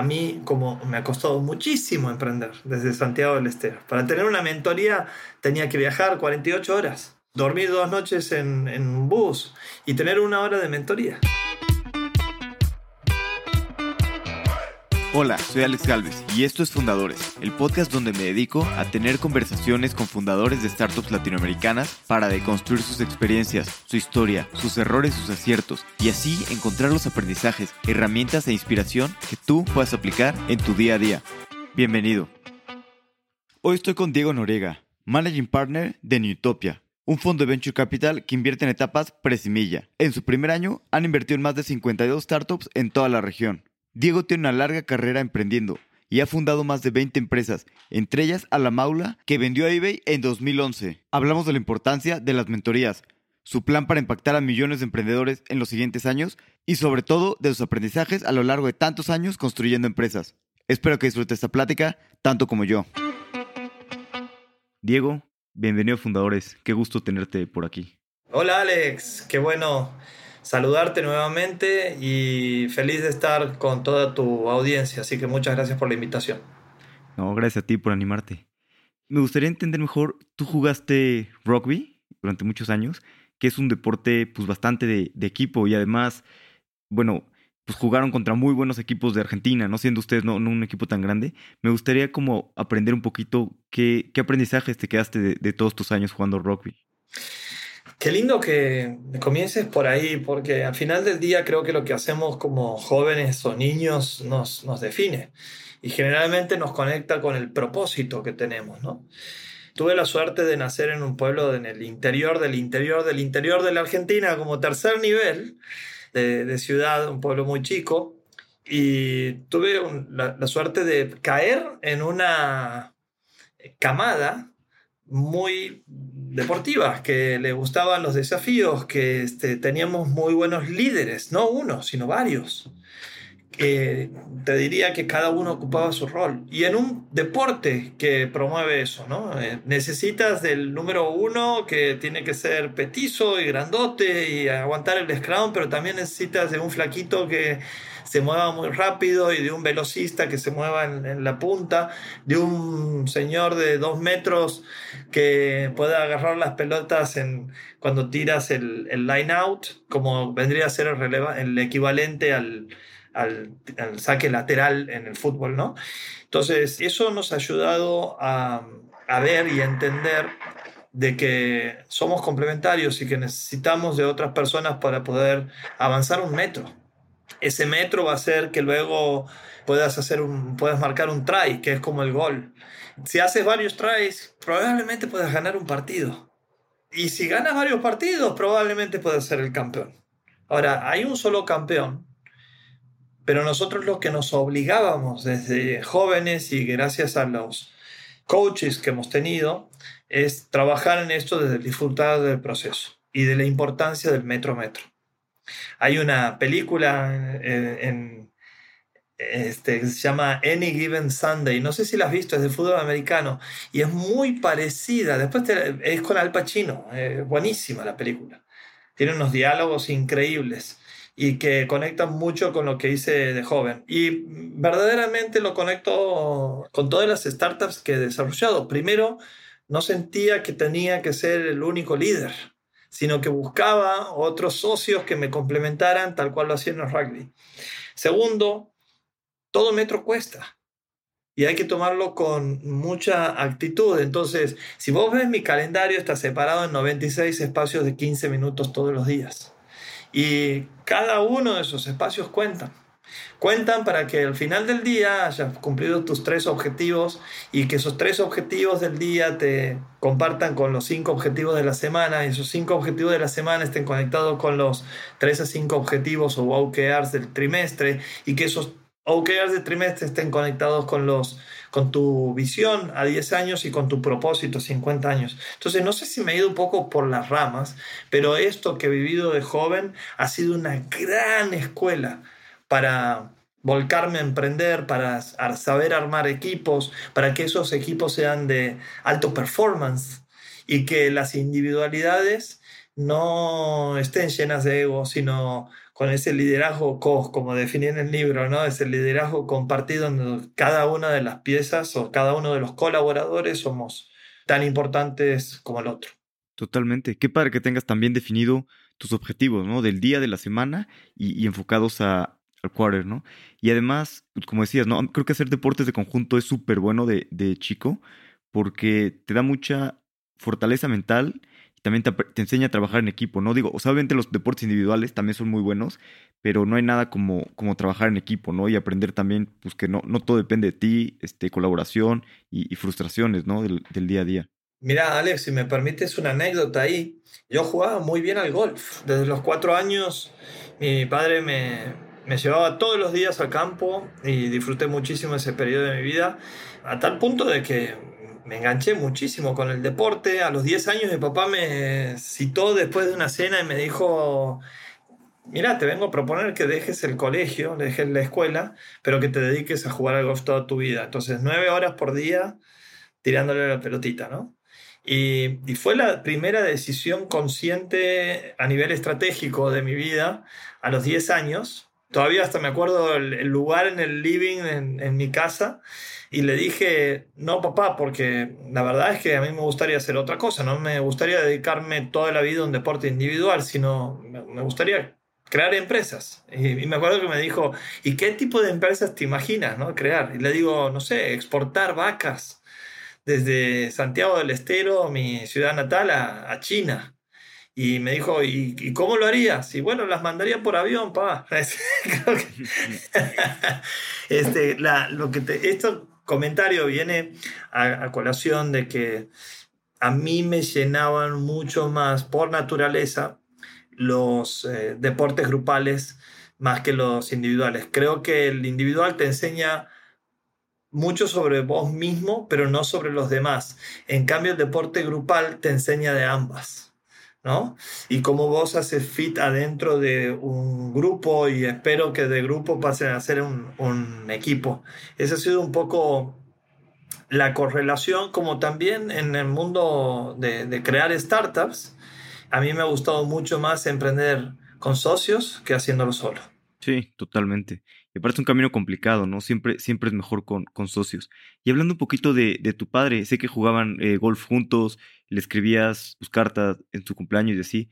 a mí, como me ha costado muchísimo emprender desde Santiago del Estero. Para tener una mentoría tenía que viajar 48 horas, dormir dos noches en, en un bus y tener una hora de mentoría. Hola, soy Alex Galvez y esto es Fundadores, el podcast donde me dedico a tener conversaciones con fundadores de startups latinoamericanas para deconstruir sus experiencias, su historia, sus errores, sus aciertos y así encontrar los aprendizajes, herramientas e inspiración que tú puedas aplicar en tu día a día. Bienvenido. Hoy estoy con Diego Norega, Managing Partner de Newtopia, un fondo de venture capital que invierte en etapas presimilla. En su primer año han invertido en más de 52 startups en toda la región. Diego tiene una larga carrera emprendiendo y ha fundado más de 20 empresas, entre ellas a La Maula, que vendió a eBay en 2011. Hablamos de la importancia de las mentorías, su plan para impactar a millones de emprendedores en los siguientes años y sobre todo de sus aprendizajes a lo largo de tantos años construyendo empresas. Espero que disfrutes esta plática tanto como yo. Diego, bienvenido a Fundadores. Qué gusto tenerte por aquí. Hola Alex, qué bueno saludarte nuevamente y feliz de estar con toda tu audiencia. Así que muchas gracias por la invitación. No, gracias a ti por animarte. Me gustaría entender mejor, tú jugaste rugby durante muchos años, que es un deporte pues bastante de, equipo y además, bueno, pues jugaron contra muy buenos equipos de Argentina, no siendo ustedes no, un equipo tan grande. Me gustaría como aprender un poquito qué, qué aprendizajes te quedaste de, de todos tus años jugando rugby. Qué lindo que comiences por ahí, porque al final del día creo que lo que hacemos como jóvenes o niños nos, nos define y generalmente nos conecta con el propósito que tenemos, ¿no? Tuve la suerte de nacer en un pueblo en el interior del interior del interior de la Argentina, como tercer nivel de, ciudad, un pueblo muy chico, y tuve la suerte de caer en una camada muy deportivas, que le gustaban los desafíos, que este, teníamos muy buenos líderes, no uno, sino varios. Que te diría que cada uno ocupaba su rol. Y en un deporte que promueve eso, ¿no? Eh, necesitas del número uno que tiene que ser petizo y grandote y aguantar el scrum, pero también necesitas de un flaquito que se mueva muy rápido y de un velocista que se mueva en, la punta, de un señor de dos metros que pueda agarrar las pelotas en, cuando tiras el, line out, como vendría a ser el, el equivalente al, saque lateral en el fútbol, ¿no? Entonces, eso nos ha ayudado a, a ver y a entender de que somos complementarios y que necesitamos de otras personas para poder avanzar un metro ese metro va a hacer que luego puedas, hacer un, puedas marcar un try, que es como el gol. Si haces varios tries, probablemente puedas ganar un partido. Y si ganas varios partidos, probablemente puedas ser el campeón. Ahora, hay un solo campeón, pero nosotros lo que nos obligábamos desde jóvenes y gracias a los coaches que hemos tenido es trabajar en esto desde el disfrutar del proceso y de la importancia del metro metro. Hay una película en, este, que se llama Any Given Sunday. No sé si la has visto, es de fútbol americano y es muy parecida. Después es con Al Pacino, buenísima la película. Tiene unos diálogos increíbles y que conectan mucho con lo que hice de joven. Y verdaderamente lo conecto con todas las startups que he desarrollado. Primero, no sentía que tenía que ser el único líder sino que buscaba otros socios que me complementaran tal cual lo hacía en el rugby. Segundo, todo metro cuesta y hay que tomarlo con mucha actitud. Entonces, si vos ves mi calendario, está separado en 96 espacios de 15 minutos todos los días. Y cada uno de esos espacios cuenta cuentan para que al final del día hayas cumplido tus tres objetivos y que esos tres objetivos del día te compartan con los cinco objetivos de la semana y esos cinco objetivos de la semana estén conectados con los tres a cinco objetivos o OKRs del trimestre y que esos OKRs del trimestre estén conectados con los con tu visión a 10 años y con tu propósito a 50 años. Entonces, no sé si me he ido un poco por las ramas, pero esto que he vivido de joven ha sido una gran escuela para volcarme a emprender, para saber armar equipos, para que esos equipos sean de alto performance y que las individualidades no estén llenas de ego, sino con ese liderazgo COS, como definí en el libro, ¿no? Ese liderazgo compartido en cada una de las piezas o cada uno de los colaboradores somos tan importantes como el otro. Totalmente. Qué padre que tengas también definido tus objetivos, ¿no? Del día, de la semana y, enfocados a, al quarter, ¿no? Y además, pues, como decías, ¿no? Creo que hacer deportes de conjunto es súper bueno de, de, chico porque te da mucha fortaleza mental y también te, enseña a trabajar en equipo, ¿no? Digo, obviamente los deportes individuales también son muy buenos, pero no hay nada como, como trabajar en equipo, ¿no? Y aprender también, pues que no, no todo depende de ti, este, colaboración y, frustraciones, ¿no? Del, del día a día. Mira, Alex, si me permites una anécdota ahí. Yo jugaba muy bien al golf. Desde los cuatro años mi padre me, me llevaba todos los días al campo y disfruté muchísimo ese periodo de mi vida, a tal punto de que me enganché muchísimo con el deporte. A los 10 años mi papá me citó después de una cena y me dijo, mira, te vengo a proponer que dejes el colegio, dejes la escuela, pero que te dediques a jugar al golf toda tu vida. Entonces, nueve horas por día tirándole la pelotita, ¿no? Y, fue la primera decisión consciente a nivel estratégico de mi vida a los 10 años. Todavía hasta me acuerdo el, lugar en el living en, mi casa y le dije, no papá, porque la verdad es que a mí me gustaría hacer otra cosa, no me gustaría dedicarme toda la vida a un deporte individual, sino me gustaría crear empresas. Y, me acuerdo que me dijo, ¿y qué tipo de empresas te imaginas no? crear? Y le digo, no sé, exportar vacas desde Santiago del Estero, mi ciudad natal, a, China. Y me dijo, ¿y, cómo lo harías? Y bueno, las mandaría por avión, pa. este, lo que este comentario viene a, colación de que a mí me llenaban mucho más por naturaleza los eh, deportes grupales más que los individuales. Creo que el individual te enseña mucho sobre vos mismo, pero no sobre los demás. En cambio, el deporte grupal te enseña de ambas, ¿no? Y cómo vos haces fit adentro de un grupo y espero que de grupo pasen a ser un, equipo. Esa ha sido un poco la correlación, como también en el mundo de, de crear startups. A mí me ha gustado mucho más emprender con socios que haciéndolo solo. Sí, totalmente. Me parece un camino complicado, ¿no? Siempre, siempre es mejor con, con socios. Y hablando un poquito de, de tu padre, sé que jugaban eh, golf juntos, le escribías tus cartas en su cumpleaños y así,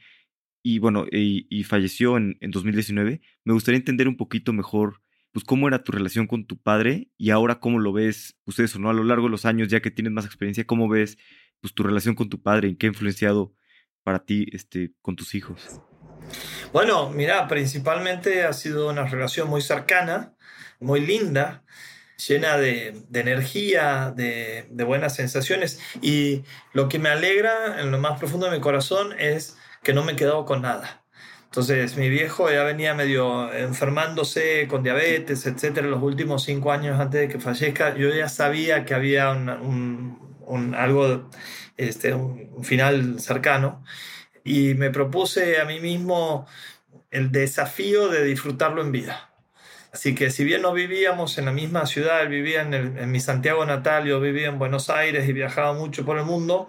y bueno, y, falleció en, en 2019. Me gustaría entender un poquito mejor, pues, cómo era tu relación con tu padre y ahora cómo lo ves, pues eso, ¿no? A lo largo de los años, ya que tienes más experiencia, ¿cómo ves, pues, tu relación con tu padre? ¿En qué ha influenciado para ti, este, con tus hijos? Bueno, mira, principalmente ha sido una relación muy cercana, muy linda, llena de, energía, de, buenas sensaciones. Y lo que me alegra en lo más profundo de mi corazón es que no me he quedado con nada. Entonces, mi viejo ya venía medio enfermándose con diabetes, etcétera, los últimos cinco años antes de que fallezca. Yo ya sabía que había un, algo, este, un final cercano y me propuse a mí mismo el desafío de disfrutarlo en vida. Así que si bien no vivíamos en la misma ciudad, él vivía en, mi Santiago natal, yo vivía en Buenos Aires y viajaba mucho por el mundo,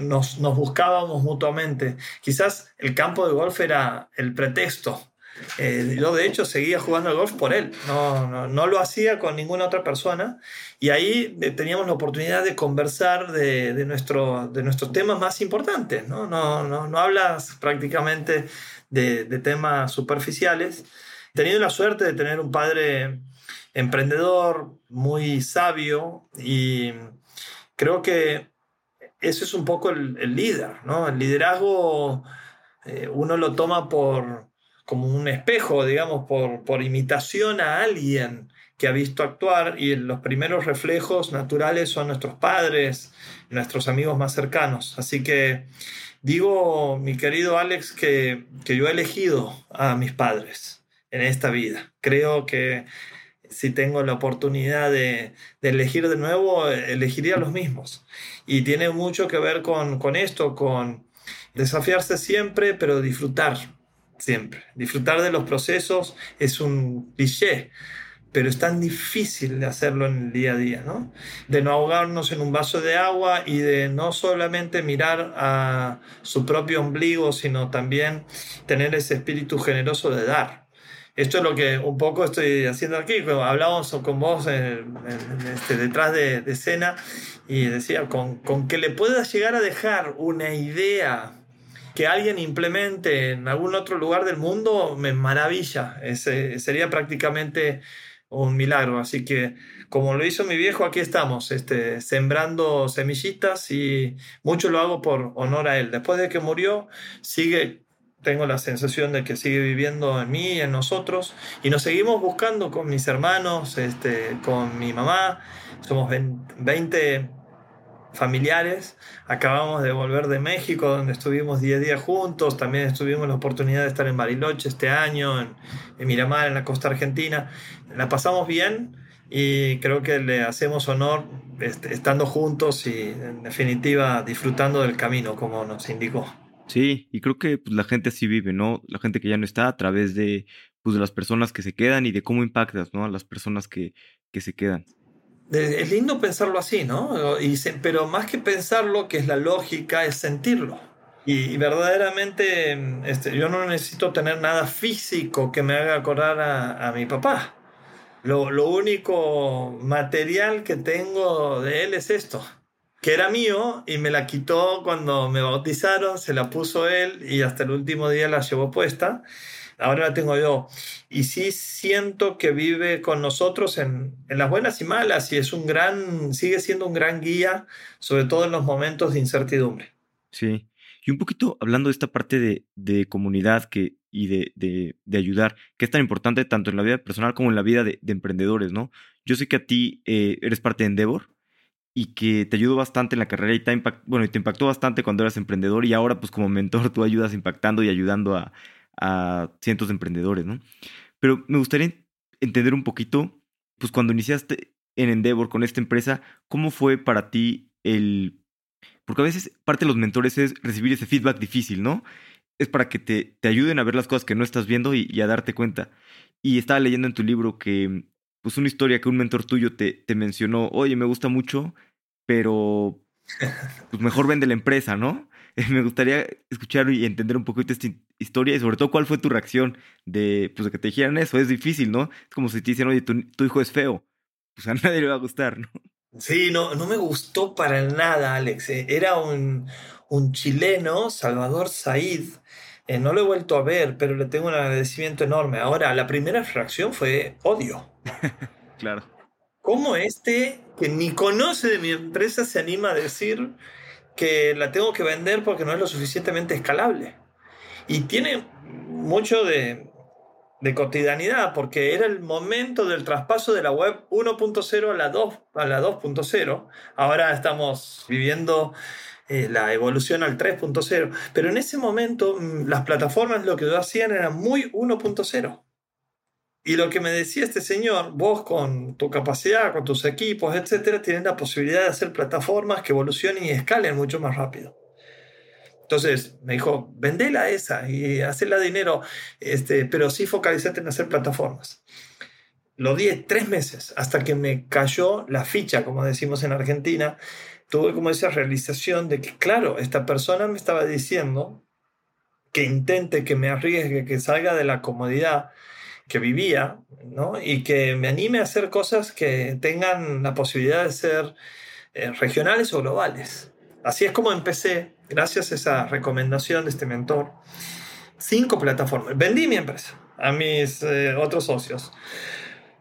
nos, nos buscábamos mutuamente. Quizás el campo de golf era el pretexto eh, yo de hecho seguía jugando al golf por él, no, no, lo hacía con ninguna otra persona y ahí eh, teníamos la oportunidad de conversar de, de, nuestro, de nuestros temas más importantes, ¿no? No, no, no hablas prácticamente de temas superficiales. Tenido la suerte de tener un padre emprendedor, muy sabio y creo que ese es un poco el, líder, ¿no? El liderazgo eh, uno lo toma por como un espejo, digamos, por, por imitación a alguien que ha visto actuar y los primeros reflejos naturales son nuestros padres, nuestros amigos más cercanos. Así que digo, mi querido Alex, que, que yo he elegido a mis padres en esta vida. Creo que si tengo la oportunidad de, elegir de nuevo, elegiría los mismos. Y tiene mucho que ver con, con esto, con desafiarse siempre, pero disfrutar siempre. Disfrutar de los procesos es un cliché, pero es tan difícil de hacerlo en el día a día, ¿no? De no ahogarnos en un vaso de agua y de no solamente mirar a su propio ombligo, sino también tener ese espíritu generoso de dar. Esto es lo que un poco estoy haciendo aquí. Hablábamos con vos este, detrás de, escena y decía, con, con que le puedas llegar a dejar una idea que alguien implemente en algún otro lugar del mundo, me maravilla. Sería prácticamente un milagro. Así que, como lo hizo mi viejo, aquí estamos, este, sembrando semillitas y mucho lo hago por honor a él. Después de que murió, sigue tengo la sensación de que sigue viviendo en mí, en nosotros, y nos seguimos buscando con mis hermanos, este, con mi mamá. Somos 20 familiares. Acabamos de volver de México, donde estuvimos 10 días juntos. También estuvimos la oportunidad de estar en Bariloche este año, en, en Miramar, en la costa argentina. La pasamos bien y creo que le hacemos honor este, estando juntos y, en definitiva, disfrutando del camino, como nos indicó. Sí, y creo que pues, la gente así vive, ¿no? La gente que ya no está a través de, pues, de las personas que se quedan y de cómo impactas, ¿no? A las personas que, que se quedan. Es lindo pensarlo así, ¿no? Y pero más que pensarlo, que es la lógica, es sentirlo. Y, verdaderamente este, yo no necesito tener nada físico que me haga acordar a, a mi papá. Lo, lo único material que tengo de él es esto que era mío y me la quitó cuando me bautizaron, se la puso él y hasta el último día la llevó puesta. Ahora la tengo yo. Y sí siento que vive con nosotros en, en, las buenas y malas y es un gran, sigue siendo un gran guía, sobre todo en los momentos de incertidumbre. Sí. Y un poquito hablando de esta parte de, de comunidad que, y de, de, de, ayudar, que es tan importante tanto en la vida personal como en la vida de, emprendedores, ¿no? Yo sé que a ti eh, eres parte de Endeavor y que te ayudó bastante en la carrera y te, impact, bueno, y te impactó bastante cuando eras emprendedor y ahora pues como mentor tú ayudas impactando y ayudando a, a cientos de emprendedores, ¿no? Pero me gustaría entender un poquito, pues cuando iniciaste en Endeavor con esta empresa, ¿cómo fue para ti el... Porque a veces parte de los mentores es recibir ese feedback difícil, ¿no? Es para que te, te ayuden a ver las cosas que no estás viendo y, y a darte cuenta. Y estaba leyendo en tu libro que pues una historia que un mentor tuyo te, te mencionó, oye, me gusta mucho, pero pues mejor vende la empresa, ¿no? Me gustaría escuchar y entender un poquito esta historia y sobre todo cuál fue tu reacción de, pues, de que te dijeran eso. Es difícil, ¿no? Es como si te dicen, oye, tu, hijo es feo. Pues a nadie le va a gustar, ¿no? Sí, no, no me gustó para nada, Alex. Eh, era un, un chileno, Salvador Said, eh, no lo he vuelto a ver, pero le tengo un agradecimiento enorme. Ahora, la primera reacción fue odio. claro. ¿Cómo este, que ni conoce de mi empresa, se anima a decir que la tengo que vender porque no es lo suficientemente escalable? Y tiene mucho de, de cotidianidad, porque era el momento del traspaso de la web 1.0 a la 2 a la 2.0. Ahora estamos viviendo eh, la evolución al 3.0. Pero en ese momento mm, las plataformas lo que hacían era muy 1.0. Y lo que me decía este señor, vos con tu capacidad, con tus equipos, etcétera, tienes la posibilidad de hacer plataformas que evolucionen y escalen mucho más rápido. Entonces me dijo, vendela esa y hacerla dinero, este, pero sí focalizate en hacer plataformas. Lo di tres meses hasta que me cayó la ficha, como decimos en Argentina, tuve como esa realización de que, claro, esta persona me estaba diciendo que intente, que me arriesgue, que salga de la comodidad que vivía, ¿no? Y que me anime a hacer cosas que tengan la posibilidad de ser eh, regionales o globales. Así es como empecé, gracias a esa recomendación de este mentor, cinco plataformas. Vendí mi empresa a mis eh, otros socios.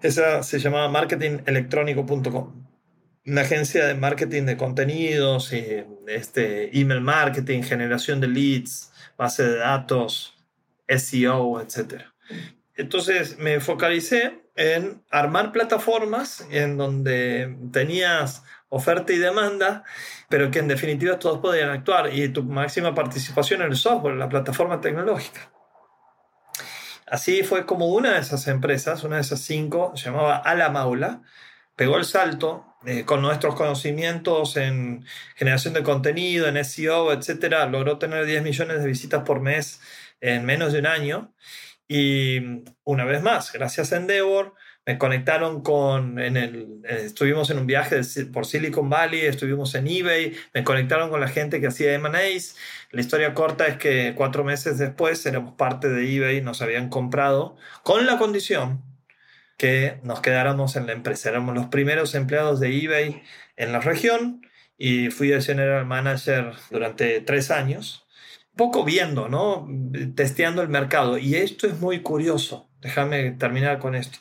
Esa se llamaba marketingelectrónico.com una agencia de marketing de contenidos, y este, email marketing, generación de leads, base de datos, SEO, etc. Entonces me focalicé en armar plataformas en donde tenías oferta y demanda, pero que en definitiva todos podían actuar y tu máxima participación en el software, en la plataforma tecnológica. Así fue como una de esas empresas, una de esas cinco, se llamaba Alamaula, pegó el salto eh, con nuestros conocimientos en generación de contenido, en SEO, etcétera, logró tener 10 millones de visitas por mes en menos de un año. Y una vez más, gracias a Endeavor, Me conectaron con, en el, eh, estuvimos en un viaje por Silicon Valley, estuvimos en eBay, me conectaron con la gente que hacía M&As. La historia corta es que cuatro meses después éramos parte de eBay, nos habían comprado con la condición que nos quedáramos en la empresa. Éramos los primeros empleados de eBay en la región y fui el general manager durante tres años poco viendo, ¿no? Testeando el mercado. Y esto es muy curioso. Déjame terminar con esto.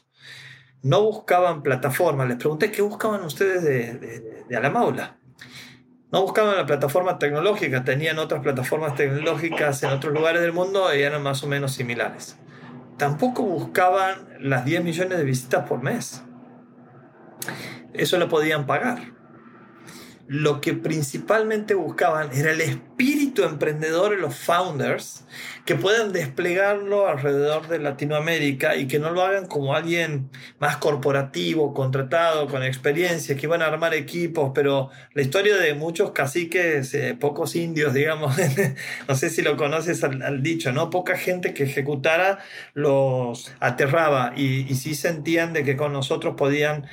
No buscaban plataformas. Les pregunté qué buscaban ustedes de, de, de Alamaula. No buscaban la plataforma tecnológica, tenían otras plataformas tecnológicas en otros lugares del mundo y eran más o menos similares. Tampoco buscaban las 10 millones de visitas por mes. Eso lo podían pagar lo que principalmente buscaban era el espíritu emprendedor de los founders que puedan desplegarlo alrededor de Latinoamérica y que no lo hagan como alguien más corporativo, contratado, con experiencia, que iban a armar equipos, pero la historia de muchos caciques, eh, pocos indios, digamos, no sé si lo conoces al, dicho, ¿no? Poca gente que ejecutara los aterraba y, y sí sentían de que con nosotros podían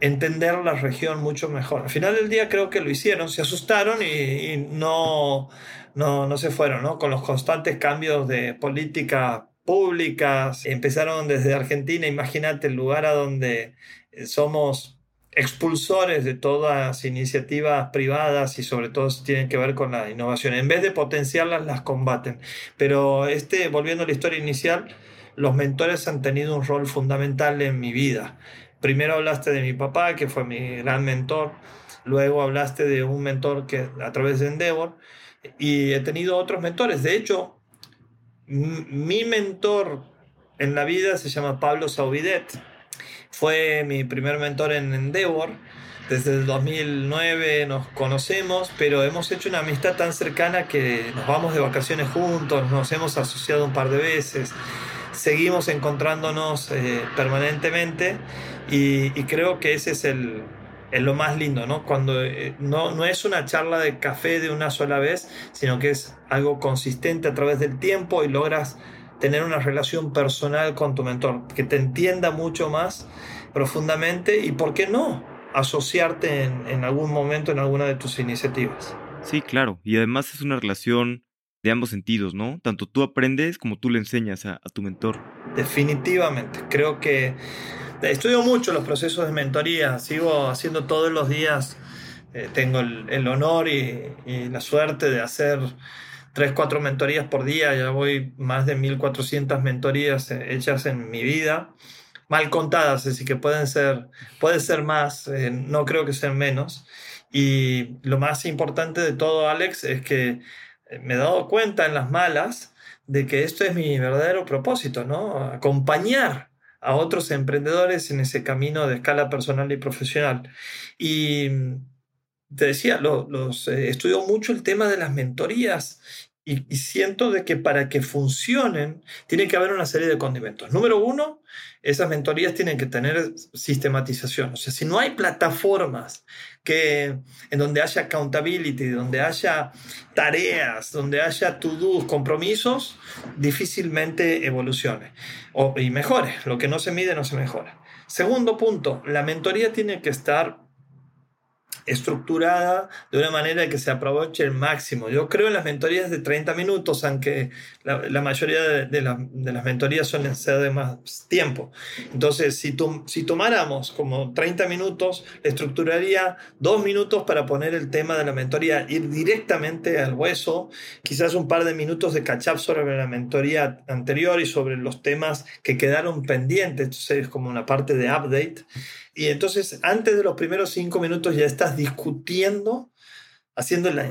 entender la región mucho mejor. Al final del día creo que lo hicieron, se asustaron y, no, no, no, se fueron, ¿no? Con los constantes cambios de política públicas, empezaron desde Argentina, imagínate el lugar a donde eh, somos expulsores de todas iniciativas privadas y sobre todo tienen que ver con la innovación. En vez de potenciarlas, las combaten. Pero este, volviendo a la historia inicial, los mentores han tenido un rol fundamental en mi vida. Primero hablaste de mi papá, que fue mi gran mentor. Luego hablaste de un mentor que a través de Endeavor. Y he tenido otros mentores. De hecho, mi mentor en la vida se llama Pablo Saubidet. Fue mi primer mentor en Endeavor. Desde el 2009 nos conocemos, pero hemos hecho una amistad tan cercana que nos vamos de vacaciones juntos, nos hemos asociado un par de veces, seguimos encontrándonos eh, permanentemente y, creo que ese es el, lo más lindo, ¿no? Cuando eh, no, no es una charla de café de una sola vez, sino que es algo consistente a través del tiempo y logras tener una relación personal con tu mentor, que te entienda mucho más profundamente y, ¿por qué no?, asociarte en, en algún momento en alguna de tus iniciativas. Sí, claro, y además es una relación de ambos sentidos, ¿no? Tanto tú aprendes como tú le enseñas a, tu mentor. Definitivamente, creo que estudio mucho los procesos de mentoría, sigo haciendo todos los días, eh, tengo el, honor y, la suerte de hacer 3, 4 mentorías por día, ya voy más de 1400 mentorías eh, hechas en mi vida, mal contadas, así que pueden ser, puede ser más, eh, no creo que sean menos. Y lo más importante de todo, Alex, es que me he dado cuenta en las malas de que esto es mi verdadero propósito, ¿no? Acompañar a otros emprendedores en ese camino de escala personal y profesional. Y te decía, los, eh, estudio mucho el tema de las mentorías y, siento de que para que funcionen tiene que haber una serie de condimentos. Número uno, esas mentorías tienen que tener sistematización. O sea, si no hay plataformas que, en donde haya accountability, donde haya tareas, donde haya to-dos, compromisos, difícilmente evolucione o, y mejore. Lo que no se mide no se mejora. Segundo punto, la mentoría tiene que estar estructurada de una manera que se aproveche el máximo. Yo creo en las mentorías de 30 minutos, aunque la, mayoría de, las mentorías suelen ser de más tiempo. Entonces, si, si tomáramos como 30 minutos, estructuraría dos minutos para poner el tema de la mentoría, ir directamente al hueso, quizás un par de minutos de catch up sobre la mentoría anterior y sobre los temas que quedaron pendientes, entonces como una parte de update. Y entonces, antes de los primeros cinco minutos ya estás discutiendo, haciendo la,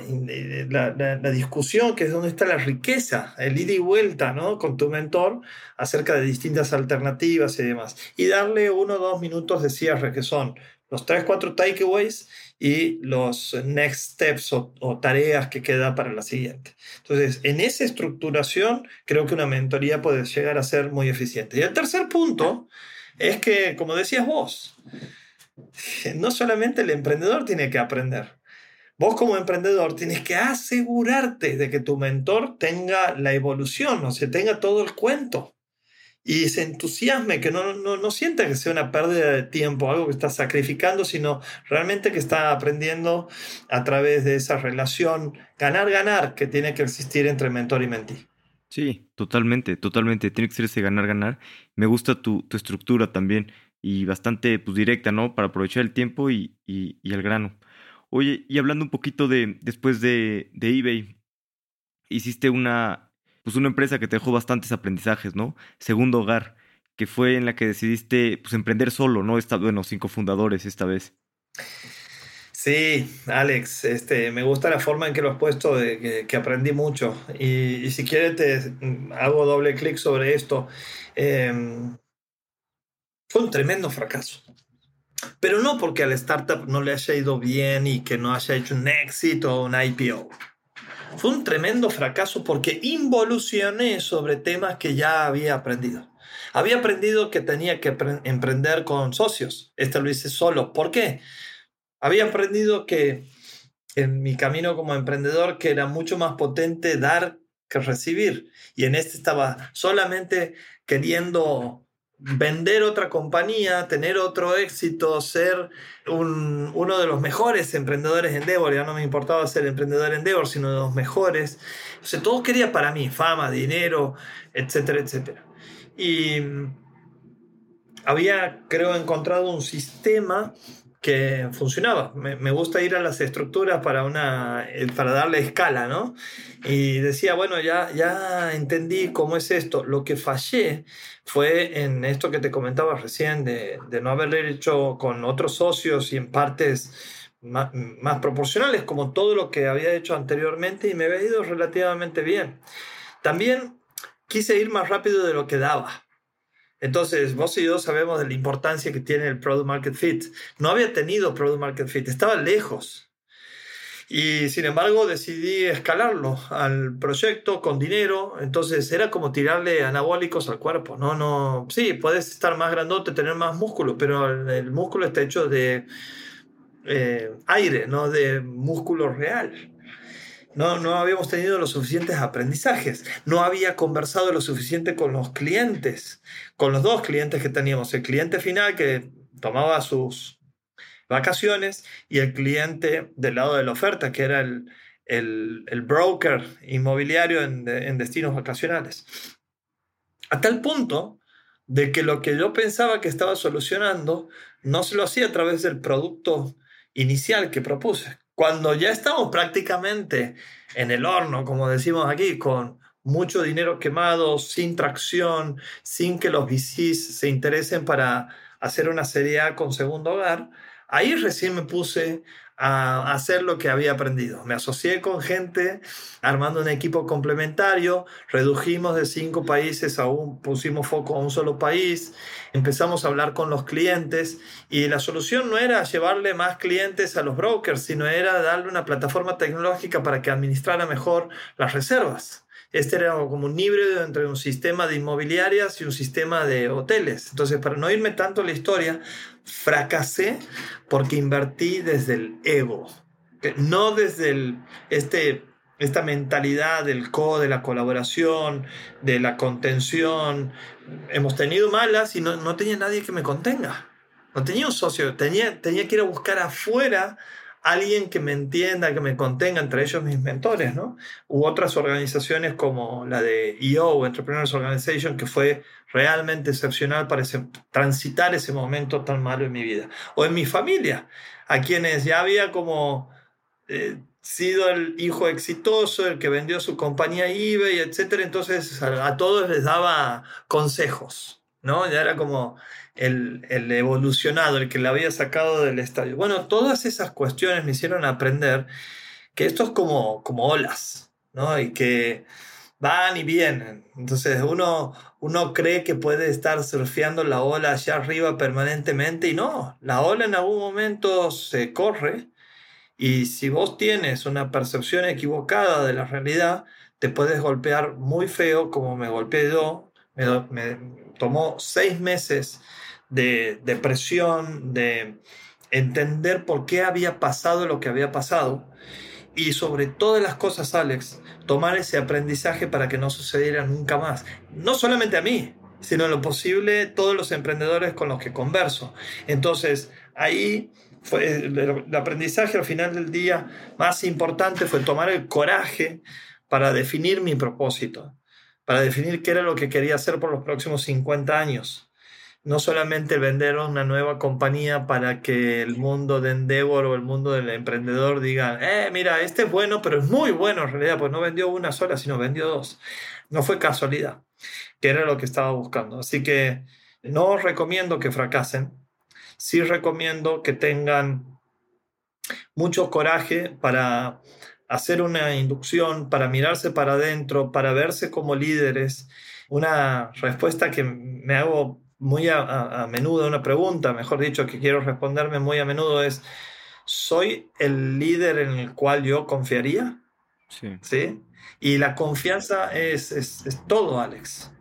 la, discusión, que es donde está la riqueza, el ida y vuelta, ¿no? Con tu mentor acerca de distintas alternativas y demás. Y darle uno o dos minutos de cierre, que son los tres, cuatro takeaways y los next steps o, o, tareas que queda para la siguiente. Entonces, en esa estructuración, creo que una mentoría puede llegar a ser muy eficiente. Y el tercer punto es que, como decías vos, no solamente el emprendedor tiene que aprender. Vos como emprendedor tienes que asegurarte de que tu mentor tenga la evolución, o sea, tenga todo el cuento. y se entusiasme, que no, no, no sienta que sea una pérdida de tiempo, algo que está sacrificando, sino realmente que está aprendiendo a través de esa relación ganar-ganar que tiene que existir entre mentor y mentí. Sí, totalmente, totalmente. Tiene que ser ese ganar-ganar. Me gusta tu, tu, estructura también y bastante pues, directa, ¿no? Para aprovechar el tiempo y, y, y, el grano. Oye, y hablando un poquito de después de, de eBay, hiciste una, pues una empresa que te dejó bastantes aprendizajes, ¿no? Segundo Hogar, que fue en la que decidiste pues, emprender solo, ¿no? Esta, bueno, cinco fundadores esta vez. Sí, Alex, este, me gusta la forma en que lo has puesto, de que, aprendí mucho. Y, si quieres, te hago doble clic sobre esto. Em, fue un tremendo fracaso. Pero no porque al startup no le haya ido bien y que no haya hecho un éxito o un IPO. Fue un tremendo fracaso porque involucioné sobre temas que ya había aprendido. Había aprendido que tenía que emprender con socios. Este lo hice solo. ¿Por qué? Había aprendido que en mi camino como emprendedor que era mucho más potente dar que recibir. Y en este estaba solamente queriendo vender otra compañía, tener otro éxito, ser uno de los mejores emprendedores en Endeavor. Ya no me importaba ser emprendedor en Endeavor, sino de los mejores. O sea, todo quería para mí, fama, dinero, etcétera, etcétera. Y había, creo, encontrado un sistema que funcionaba. Me, gusta ir a las estructuras para, una, eh, para darle escala, ¿no? Y decía, bueno, ya, ya entendí cómo es esto. Lo que fallé fue en esto que te comentaba recién, de, de no haberle hecho con otros socios y en partes más, más proporcionales, como todo lo que había hecho anteriormente, y me había ido relativamente bien. También quise ir más rápido de lo que daba. Entonces, vos y yo sabemos de la importancia que tiene el Product Market Fit. No había tenido Product Market Fit, estaba lejos. Y sin embargo decidí escalarlo al proyecto con dinero. Entonces era como tirarle anabólicos al cuerpo. No, no. Sí, puedes estar más grandote, tener más músculo, pero el, músculo está hecho de eh, aire, no de músculo real. No, no habíamos tenido los suficientes aprendizajes. No había conversado lo suficiente con los clientes, con los dos clientes que teníamos. El cliente final que tomaba sus vacaciones y el cliente del lado de la oferta, que era el, el, broker inmobiliario en, en destinos vacacionales. A tal punto de que lo que yo pensaba que estaba solucionando no se lo hacía a través del producto inicial que propuse, cuando ya estamos prácticamente en el horno, como decimos aquí, con mucho dinero quemado, sin tracción, sin que los VCs se interesen para hacer una serie A con segundo hogar, ahí recién me puse a hacer lo que había aprendido. Me asocié con gente armando un equipo complementario, redujimos de cinco países a un, pusimos foco a un solo país, empezamos a hablar con los clientes y la solución no era llevarle más clientes a los brokers, sino era darle una plataforma tecnológica para que administrara mejor las reservas. Este era como un híbrido entre un sistema de inmobiliarias y un sistema de hoteles. Entonces, para no irme tanto a la historia, fracasé porque invertí desde el ego, no desde el, este, esta mentalidad del co, de la colaboración, de la contención. Hemos tenido malas y no, no tenía nadie que me contenga. No tenía un socio, tenía, tenía que ir a buscar afuera alguien que me entienda, que me contenga, entre ellos mis mentores, ¿no? U otras organizaciones como la de EO, Entrepreneurs Organization, que fue realmente excepcional para transitar ese momento tan malo en mi vida. O en mi familia, a quienes ya había como eh, sido el hijo exitoso, el que vendió su compañía eBay, etc. Entonces a todos les daba consejos, ¿no? Ya era como el, evolucionado, el que le había sacado del estadio. Bueno, todas esas cuestiones me hicieron aprender que esto es como, como olas, ¿no? Y que van y vienen. Entonces uno, uno cree que puede estar surfeando la ola allá arriba permanentemente y no, la ola en algún momento se corre y si vos tienes una percepción equivocada de la realidad, te puedes golpear muy feo como me golpeé yo. me tomó seis meses de depresión, de entender por qué había pasado lo que había pasado y sobre todas las cosas, Alex, tomar ese aprendizaje para que no sucediera nunca más. No solamente a mí, sino en lo posible todos los emprendedores con los que converso. Entonces, ahí fue el aprendizaje al final del día más importante fue tomar el coraje para definir mi propósito, para definir qué era lo que quería hacer por los próximos 50 años. No solamente vender una nueva compañía para que el mundo de Endeavor o el mundo del emprendedor digan, eh, mira, este es bueno, pero es muy bueno en realidad, pues no vendió una sola, sino vendió dos. No fue casualidad, que era lo que estaba buscando. Así que no os recomiendo que fracasen, sí recomiendo que tengan mucho coraje para hacer una inducción, para mirarse para adentro, para verse como líderes. Una respuesta que me hago muy a, menudo, una pregunta, mejor dicho, que quiero responderme muy a menudo es, ¿soy el líder en el cual yo confiaría? Sí. ¿Sí? Y la confianza es, es, es todo, Alex.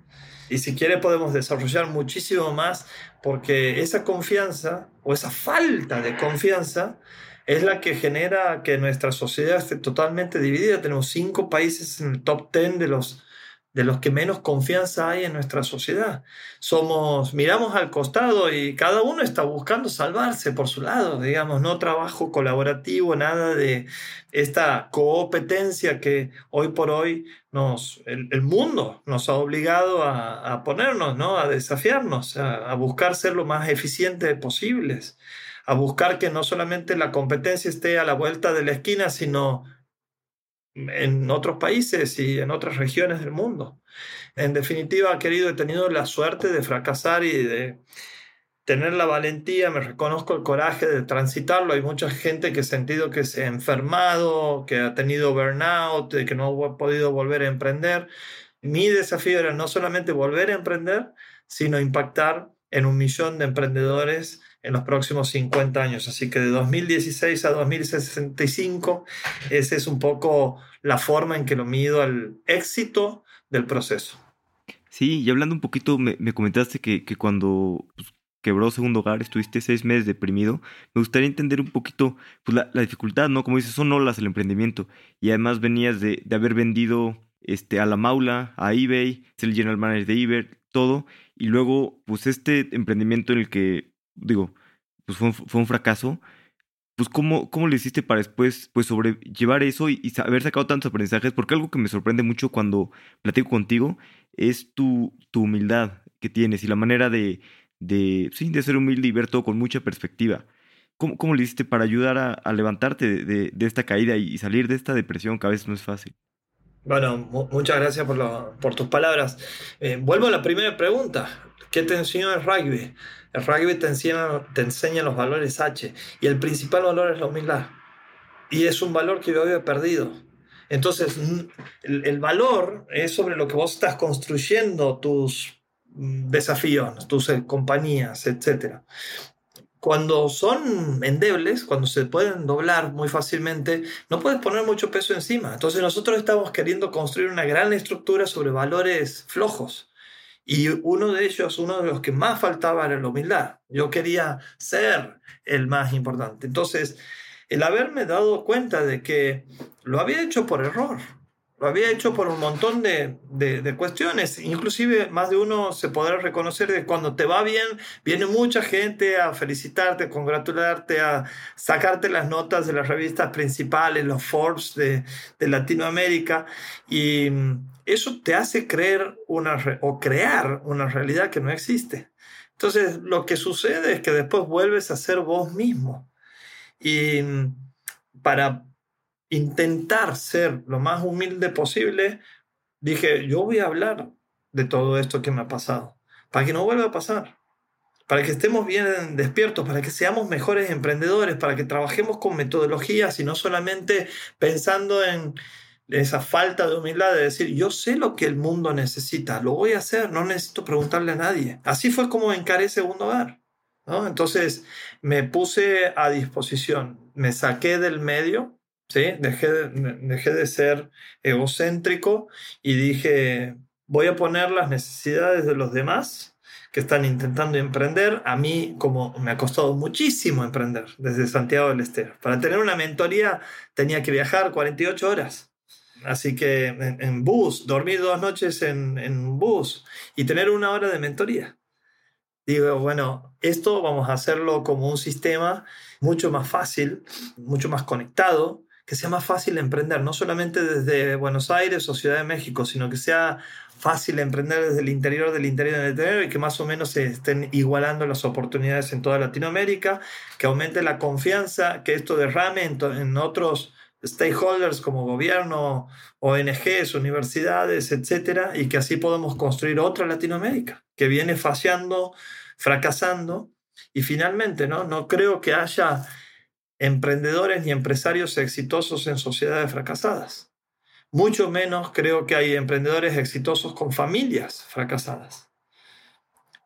Y si quiere podemos desarrollar muchísimo más porque esa confianza o esa falta de confianza es la que genera que nuestra sociedad esté totalmente dividida. Tenemos cinco países en el top ten de los de los que menos confianza hay en nuestra sociedad. Somos, miramos al costado y cada uno está buscando salvarse por su lado, digamos, no trabajo colaborativo, nada de esta competencia que hoy por hoy nos, el, mundo nos ha obligado a, ponernos, ¿no? a desafiarnos, a, a buscar ser lo más eficientes posibles, a buscar que no solamente la competencia esté a la vuelta de la esquina, sino en otros países y en otras regiones del mundo. En definitiva, querido, he tenido la suerte de fracasar y de tener la valentía, me reconozco el coraje de transitarlo. Hay mucha gente que ha sentido que se ha enfermado, que ha tenido burnout, que no ha podido volver a emprender. Mi desafío era no solamente volver a emprender, sino impactar en un millón de emprendedores en los próximos 50 años. Así que de 2016 a 2065, esa es un poco la forma en que lo mido al éxito del proceso. Sí, y hablando un poquito, me, comentaste que, cuando pues, quebró Segundo Hogar estuviste seis meses deprimido. Me gustaría entender un poquito pues, la, dificultad, ¿no? Como dices, son olas el emprendimiento. Y además venías de, haber vendido este, a la Maula, a eBay, ser el general manager de eBay, todo. Y luego, pues este emprendimiento en el que digo, pues fue un, fue un fracaso, pues ¿cómo, ¿cómo le hiciste para después pues sobrellevar eso y, haber sacado tantos aprendizajes? Porque algo que me sorprende mucho cuando platico contigo es tu, tu humildad que tienes y la manera de, de, de ser humilde y ver todo con mucha perspectiva. ¿Cómo, cómo le hiciste para ayudar a, levantarte de, de, esta caída y salir de esta depresión que a veces no es fácil? Bueno, muchas gracias por, tus palabras. Eh, vuelvo a la primera pregunta. ¿Qué te enseñó el rugby? El rugby te enseña, te enseña los valores H y el principal valor es la humildad. Y es un valor que yo había perdido. Entonces, el, el valor es sobre lo que vos estás construyendo tus mm, desafíos, tus eh, compañías, etc. Cuando son endebles, cuando se pueden doblar muy fácilmente, no puedes poner mucho peso encima. Entonces nosotros estamos queriendo construir una gran estructura sobre valores flojos. Y uno de ellos, uno de los que más faltaba era la humildad. Yo quería ser el más importante. Entonces, el haberme dado cuenta de que lo había hecho por error, lo había hecho por un montón de, de, cuestiones. Inclusive más de uno se podrá reconocer de cuando te va bien, viene mucha gente a felicitarte, a congratularte, a sacarte las notas de las revistas principales, los Forbes de, de Latinoamérica. Y eso te hace creer una o crear una realidad que no existe. Entonces, lo que sucede es que después vuelves a ser vos mismo. Y mm, para intentar ser lo más humilde posible, dije, yo voy a hablar de todo esto que me ha pasado, para que no vuelva a pasar, para que estemos bien despiertos, para que seamos mejores emprendedores, para que trabajemos con metodologías y no solamente pensando en esa falta de humildad de decir, yo sé lo que el mundo necesita, lo voy a hacer, no necesito preguntarle a nadie. Así fue como encaré segundo hogar. Entonces me puse a disposición, me saqué del medio, ¿sí? dejé, de, dejé de ser egocéntrico y dije, voy a poner las necesidades de los demás que están intentando emprender. A mí, como me ha costado muchísimo emprender desde Santiago del Estero. Para tener una mentoría tenía que viajar 48 horas Así que en, bus, dormir dos noches en, en bus y tener una hora de mentoría. Digo, bueno, esto vamos a hacerlo como un sistema mucho más fácil, mucho más conectado, que sea más fácil emprender, no solamente desde Buenos Aires o Ciudad de México, sino que sea fácil emprender desde el interior del interior del interior y que más o menos se estén igualando las oportunidades en toda Latinoamérica, que aumente la confianza, que esto derrame en, en otros stakeholders como gobierno, ONGs, universidades, etcétera, y que así podamos construir otra Latinoamérica que viene faseando, fracasando. Y finalmente, ¿no? no creo que haya emprendedores ni empresarios exitosos en sociedades fracasadas. Mucho menos creo que hay emprendedores exitosos con familias fracasadas.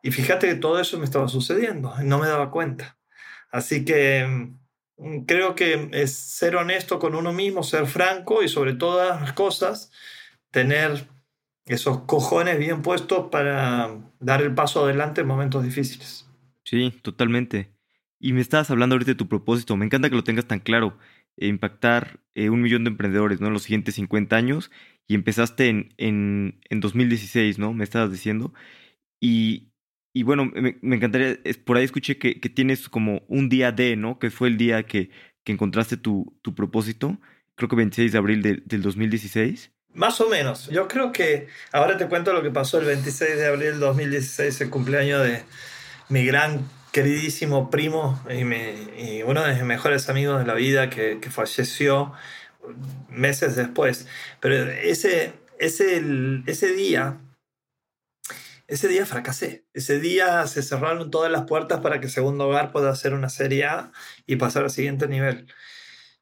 Y fíjate que todo eso me estaba sucediendo no me daba cuenta. Así que mm, creo que es ser honesto con uno mismo, ser franco y sobre todas las cosas, tener esos cojones bien puestos para dar el paso adelante en momentos difíciles. Sí, totalmente. Y me estabas hablando ahorita de tu propósito. Me encanta que lo tengas tan claro. Eh, impactar eh, un millón de emprendedores ¿no? en los siguientes 50 años y empezaste en, en, en 2016, ¿no? Me estabas diciendo. Y, y bueno, me, me, encantaría, por ahí escuché que, que, tienes como un día de, ¿no? Que fue el día que, que encontraste tu, tu, propósito, creo que 26 de abril de, del 2016. Más o menos. Yo creo que ahora te cuento lo que pasó el 26 de abril del 2016, el cumpleaños de mi gran queridísimo primo y, uno de mis mejores amigos de la vida que, falleció meses después. Pero ese, ese, ese día, ese día fracasé. Ese día se cerraron todas las puertas para que Segundo Hogar pueda hacer una serie A y pasar al siguiente nivel.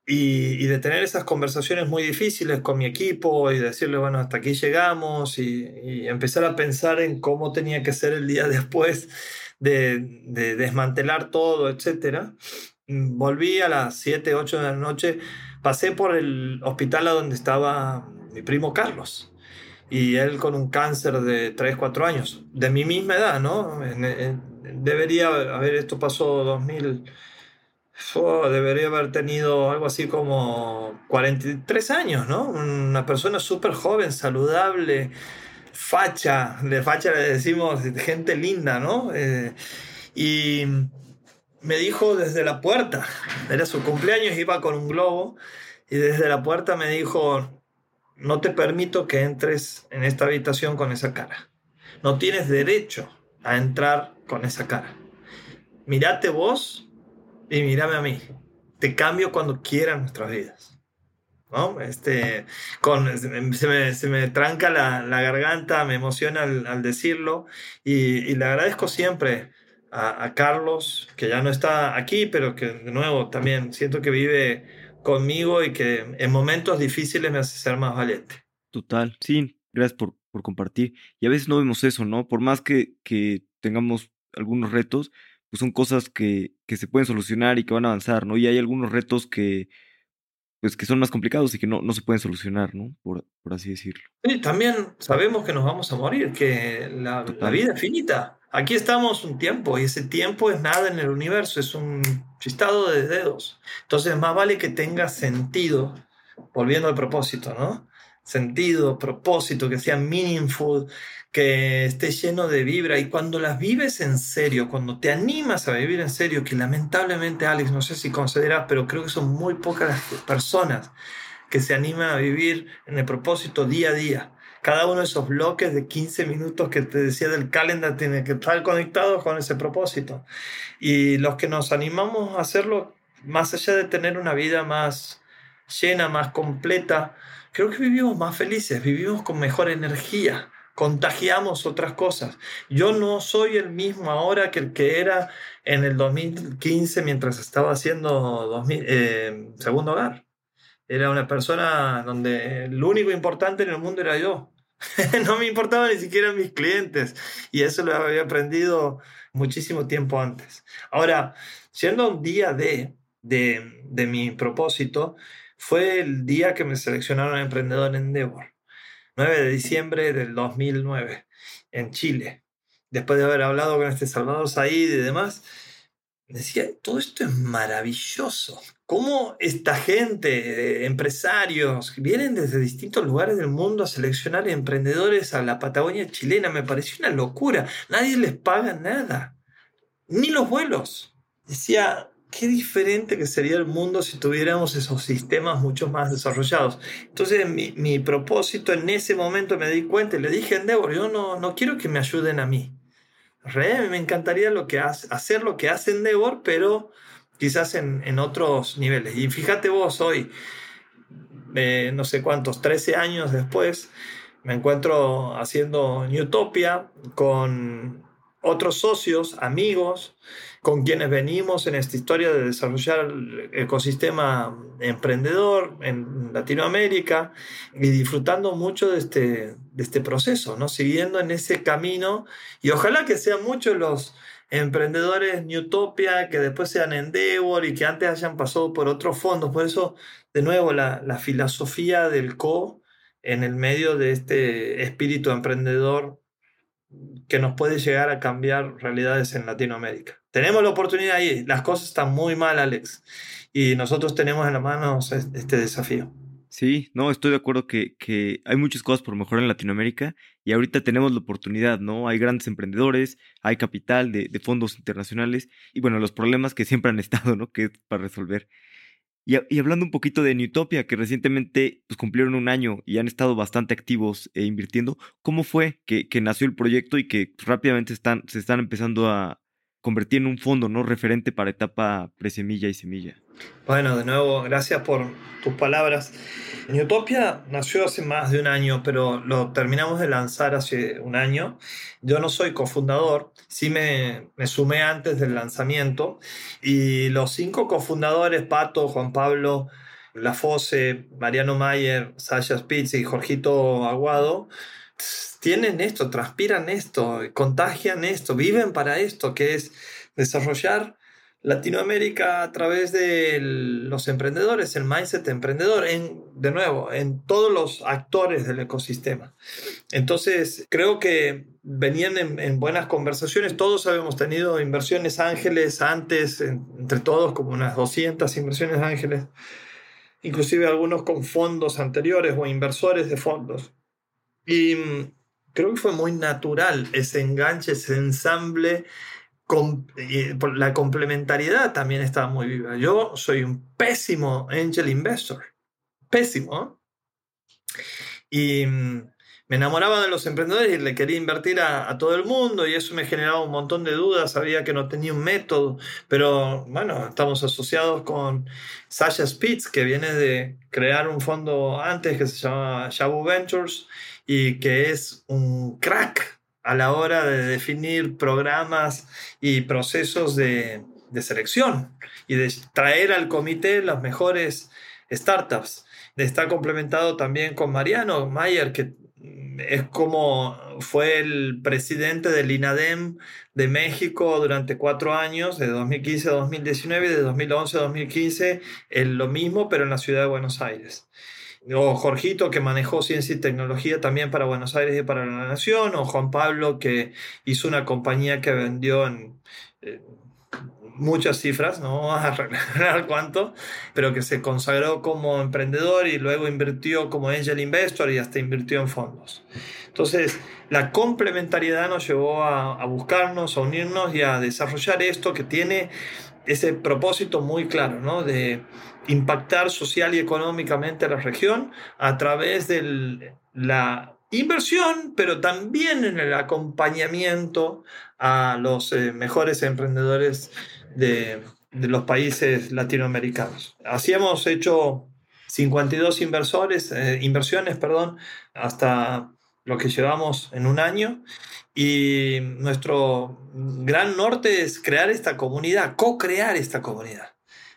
Y, de tener esas conversaciones muy difíciles con mi equipo y decirle, bueno, hasta aquí llegamos y, y empezar a pensar en cómo tenía que ser el día después de, desmantelar todo, etc. Volví a las 7, 8 de la noche, pasé por el hospital a donde estaba mi primo Carlos y él con un cáncer de 3, 4 años, de mi misma edad, ¿no? Debería haber, esto pasó 2000, debería haber tenido algo así como 43 años, ¿no? Una persona súper joven, saludable, facha, de facha le decimos gente linda, ¿no? Eh, y me dijo desde la puerta, era su cumpleaños, iba con un globo, y desde la puerta me dijo, no te permito que entres en esta habitación con esa cara. No tienes derecho a entrar con esa cara. Mírate vos y mírame a mí. Te cambio cuando quieran nuestras vidas. Este, con, se, me, tranca la, garganta, me emociona al, decirlo y, le agradezco siempre a, Carlos, que ya no está aquí, pero que de nuevo también siento que vive conmigo y que en momentos difíciles me hace ser más valiente. Total, sí, gracias por, por compartir. Y a veces no vemos eso, ¿no? Por más que, que tengamos algunos retos, pues son cosas que, que se pueden solucionar y que van a avanzar, ¿no? Y hay algunos retos que pues que son más complicados y que no, no se pueden solucionar, ¿no? Por, por así decirlo. Sí, también sabemos que nos vamos a morir, que la, la, vida es finita. Aquí estamos un tiempo y ese tiempo es nada en el universo, es un chistado de dedos. Entonces más vale que tenga sentido, volviendo al propósito, ¿no? Sentido, propósito, que sea meaningful, que esté lleno de vibra y cuando las vives en serio, cuando te animas a vivir en serio, que lamentablemente Alex, no sé si consideras, pero creo que son muy pocas las personas que se animan a vivir en el propósito día a día. Cada uno de esos bloques de 15 minutos que te decía del calendar tiene que estar conectados con ese propósito. Y los que nos animamos a hacerlo, más allá de tener una vida más llena, más completa, creo que vivimos más felices, vivimos con mejor energía contagiamos otras cosas. Yo no soy el mismo ahora que el que era en el 2015 mientras estaba haciendo eh, segundo hogar. Era una persona donde lo único importante en el mundo era yo. no me importaban ni siquiera mis clientes y eso lo había aprendido muchísimo tiempo antes. Ahora, siendo un día de, de, de mi propósito, fue el día que me seleccionaron emprendedor en Endeavor. 9 de diciembre del 2009 en Chile. Después de haber hablado con este Salvador Said y demás, decía, todo esto es maravilloso. ¿Cómo esta gente, eh, empresarios, vienen desde distintos lugares del mundo a seleccionar emprendedores a la Patagonia chilena? Me pareció una locura. Nadie les paga nada, ni los vuelos. Decía, qué diferente que sería el mundo si tuviéramos esos sistemas mucho más desarrollados. Entonces, mi, mi propósito en ese momento me di cuenta y le dije a Endeavor, yo no, no quiero que me ayuden a mí. Realmente me encantaría lo que hace, hacer lo que hace Endeavor, pero quizás en, en otros niveles. Y fíjate vos, hoy, eh, no sé cuántos, 13 años después, me encuentro haciendo Newtopia con otros socios, amigos, con quienes venimos en esta historia de desarrollar el ecosistema emprendedor en Latinoamérica y disfrutando mucho de este, de este proceso, ¿no? siguiendo en ese camino y ojalá que sean muchos los emprendedores Newtopia que después sean Endeavor y que antes hayan pasado por otros fondos. Por eso, de nuevo, la, la filosofía del co en el medio de este espíritu emprendedor que nos puede llegar a cambiar realidades en Latinoamérica. Tenemos la oportunidad ahí. Las cosas están muy mal, Alex. Y nosotros tenemos en las manos este desafío. Sí, no, estoy de acuerdo que, que, hay muchas cosas por mejorar en Latinoamérica y ahorita tenemos la oportunidad, ¿no? Hay grandes emprendedores, hay capital de, de fondos internacionales y bueno, los problemas que siempre han estado, ¿no? Que es para resolver. Y, hablando un poquito de Newtopia, que recientemente pues, cumplieron un año y han estado bastante activos e invirtiendo, ¿cómo fue que, que nació el proyecto y que rápidamente están, se están empezando a convertir en un fondo no referente para etapa presemilla y semilla? Bueno, de nuevo, gracias por tus palabras. Newtopia nació hace más de un año, pero lo terminamos de lanzar hace un año. Yo no soy cofundador, sí me, sumé antes del lanzamiento y los cinco cofundadores, Pato, Juan Pablo, Lafose, Mariano Mayer, Sasha Spitz y Jorgito Aguado, tienen esto, transpiran esto, contagian esto, viven para esto, que es desarrollar Latinoamérica a través de los emprendedores, el mindset emprendedor, en, de nuevo, en todos los actores del ecosistema. Entonces, creo que venían en, buenas conversaciones, todos habíamos tenido inversiones ángeles antes, entre todos como unas 200 inversiones ángeles, inclusive algunos con fondos anteriores o inversores de fondos. Y mm, creo que fue muy natural ese enganche, ese ensamble la complementariedad también estaba muy viva. Yo soy un pésimo angel investor, pésimo. Y mm, me enamoraba de los emprendedores y le quería invertir a, todo el mundo y eso me generaba un montón de dudas, sabía que no tenía un método, pero bueno, estamos asociados con Sasha Spitz, que viene de crear un fondo antes que se llama Shabu Ventures y que es un crack a la hora de definir programas y procesos de, selección y de traer al comité las mejores startups. Está complementado también con Mariano Mayer, que es como fue el presidente del INADEM de México durante cuatro años, de 2015 a 2019 y de 2011 a 2015, lo mismo, pero en la ciudad de Buenos Aires o Jorgito que manejó ciencia y tecnología también para Buenos Aires y para la Nación, o Juan Pablo que hizo una compañía que vendió en muchas cifras, no vamos a revelar cuánto, pero que se consagró como emprendedor y luego invirtió como angel investor y hasta invirtió en fondos. Entonces, la complementariedad nos llevó a, a buscarnos, a unirnos y a desarrollar esto que tiene ese propósito muy claro, ¿no? De impactar social y económicamente la región a través de la inversión, pero también en el acompañamiento a los eh, mejores emprendedores de, de, los países latinoamericanos. Así hemos hecho 52 inversores, eh, inversiones perdón, hasta lo que llevamos en un año y nuestro gran norte es crear esta comunidad, co-crear esta comunidad,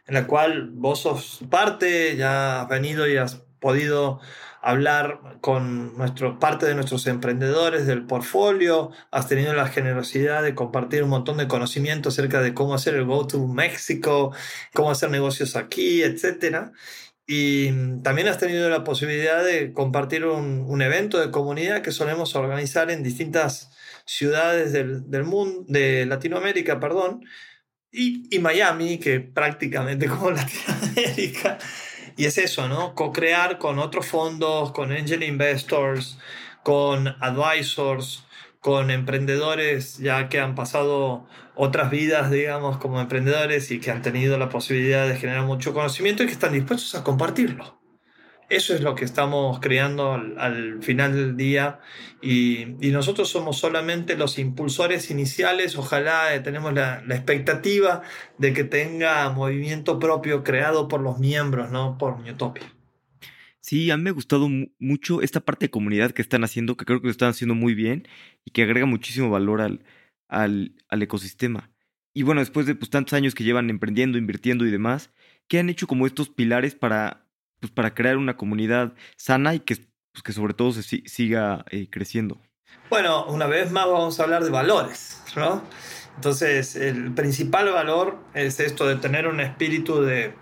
en la cual vos sos parte, ya has venido y has podido hablar con nuestro, parte de nuestros emprendedores del portfolio, has tenido la generosidad de compartir un montón de conocimiento acerca de cómo hacer el Go to México, cómo hacer negocios aquí, etc. Y también has tenido la posibilidad de compartir un, un evento de comunidad que solemos organizar en distintas ciudades del, mundo, de Latinoamérica, perdón, Y, y Miami, que prácticamente como Latinoamérica. Y es eso, ¿no? Co-crear con otros fondos, con angel investors, con advisors, con emprendedores ya que han pasado otras vidas, digamos, como emprendedores y que han tenido la posibilidad de generar mucho conocimiento y que están dispuestos a compartirlo. Eso es lo que estamos creando al, final del día y, nosotros somos solamente los impulsores iniciales. Ojalá eh, tenemos la, expectativa de que tenga movimiento propio creado por los miembros, no por Newtopia. Sí, a mí me ha gustado mucho esta parte de comunidad que están haciendo, que creo que lo están haciendo muy bien y que agrega muchísimo valor al, al, al ecosistema. Y bueno, después de pues, tantos años que llevan emprendiendo, invirtiendo y demás, ¿qué han hecho como estos pilares para pues, para crear una comunidad sana y que, pues, que sobre todo se siga eh, creciendo. Bueno, una vez más vamos a hablar de valores, ¿no? Entonces, el principal valor es esto de tener un espíritu de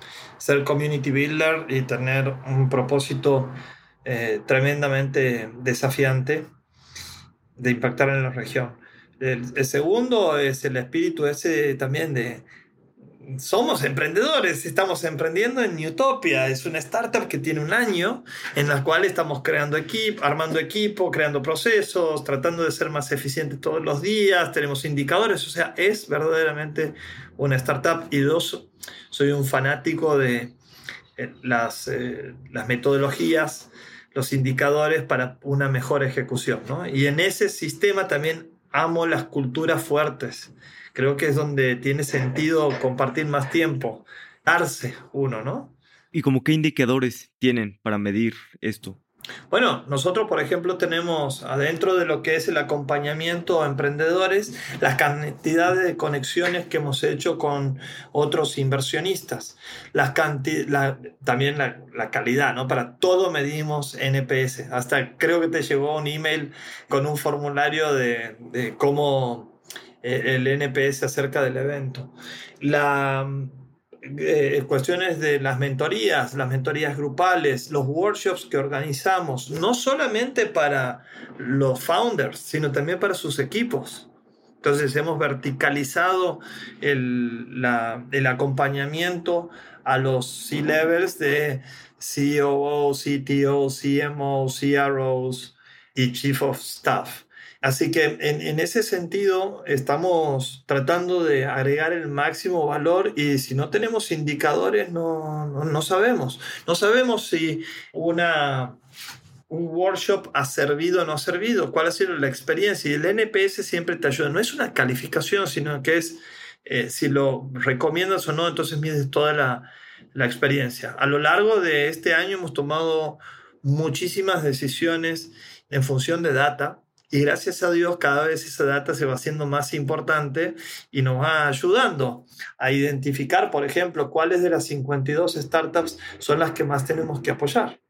ser community builder y tener un propósito eh, tremendamente desafiante de impactar en la región. el, segundo es el espíritu ese también de, somos emprendedores, estamos emprendiendo en Newtopia. Es una startup que tiene un año en la cual estamos creando equipo, armando equipo, creando procesos, tratando de ser más eficientes todos los días, tenemos indicadores, o sea, es verdaderamente una startup. Y dos, soy un fanático de eh, las, eh, las metodologías, los indicadores para una mejor ejecución. ¿no? Y en ese sistema también amo las culturas fuertes creo que es donde tiene sentido compartir más tiempo, darse uno, ¿no? ¿Y como qué indicadores tienen para medir esto? Bueno, nosotros, por ejemplo, tenemos adentro de lo que es el acompañamiento a emprendedores, la cantidad de conexiones que hemos hecho con otros inversionistas, la también la, calidad, ¿no? Para todo medimos NPS. Hasta creo que te llegó un email con un formulario de, de cómo el NPS acerca del evento. La, eh, cuestiones de las mentorías, las mentorías grupales, los workshops que organizamos, no solamente para los founders, sino también para sus equipos. Entonces hemos verticalizado el, el acompañamiento a los C-levels de COO, CTO, CMO, CROs y Chief of Staff. Así que en, ese sentido estamos tratando de agregar el máximo valor y si no tenemos indicadores no, no, sabemos. No sabemos si una, un workshop ha servido o no ha servido, cuál ha sido la experiencia. Y el NPS siempre te ayuda. No es una calificación, sino que es eh, si lo recomiendas o no, entonces mides toda la, la experiencia. A lo largo de este año hemos tomado muchísimas decisiones en función de data y gracias a Dios cada vez esa data se va haciendo más importante y nos va ayudando a identificar, por ejemplo, cuáles de las 52 startups son las que más tenemos que apoyar.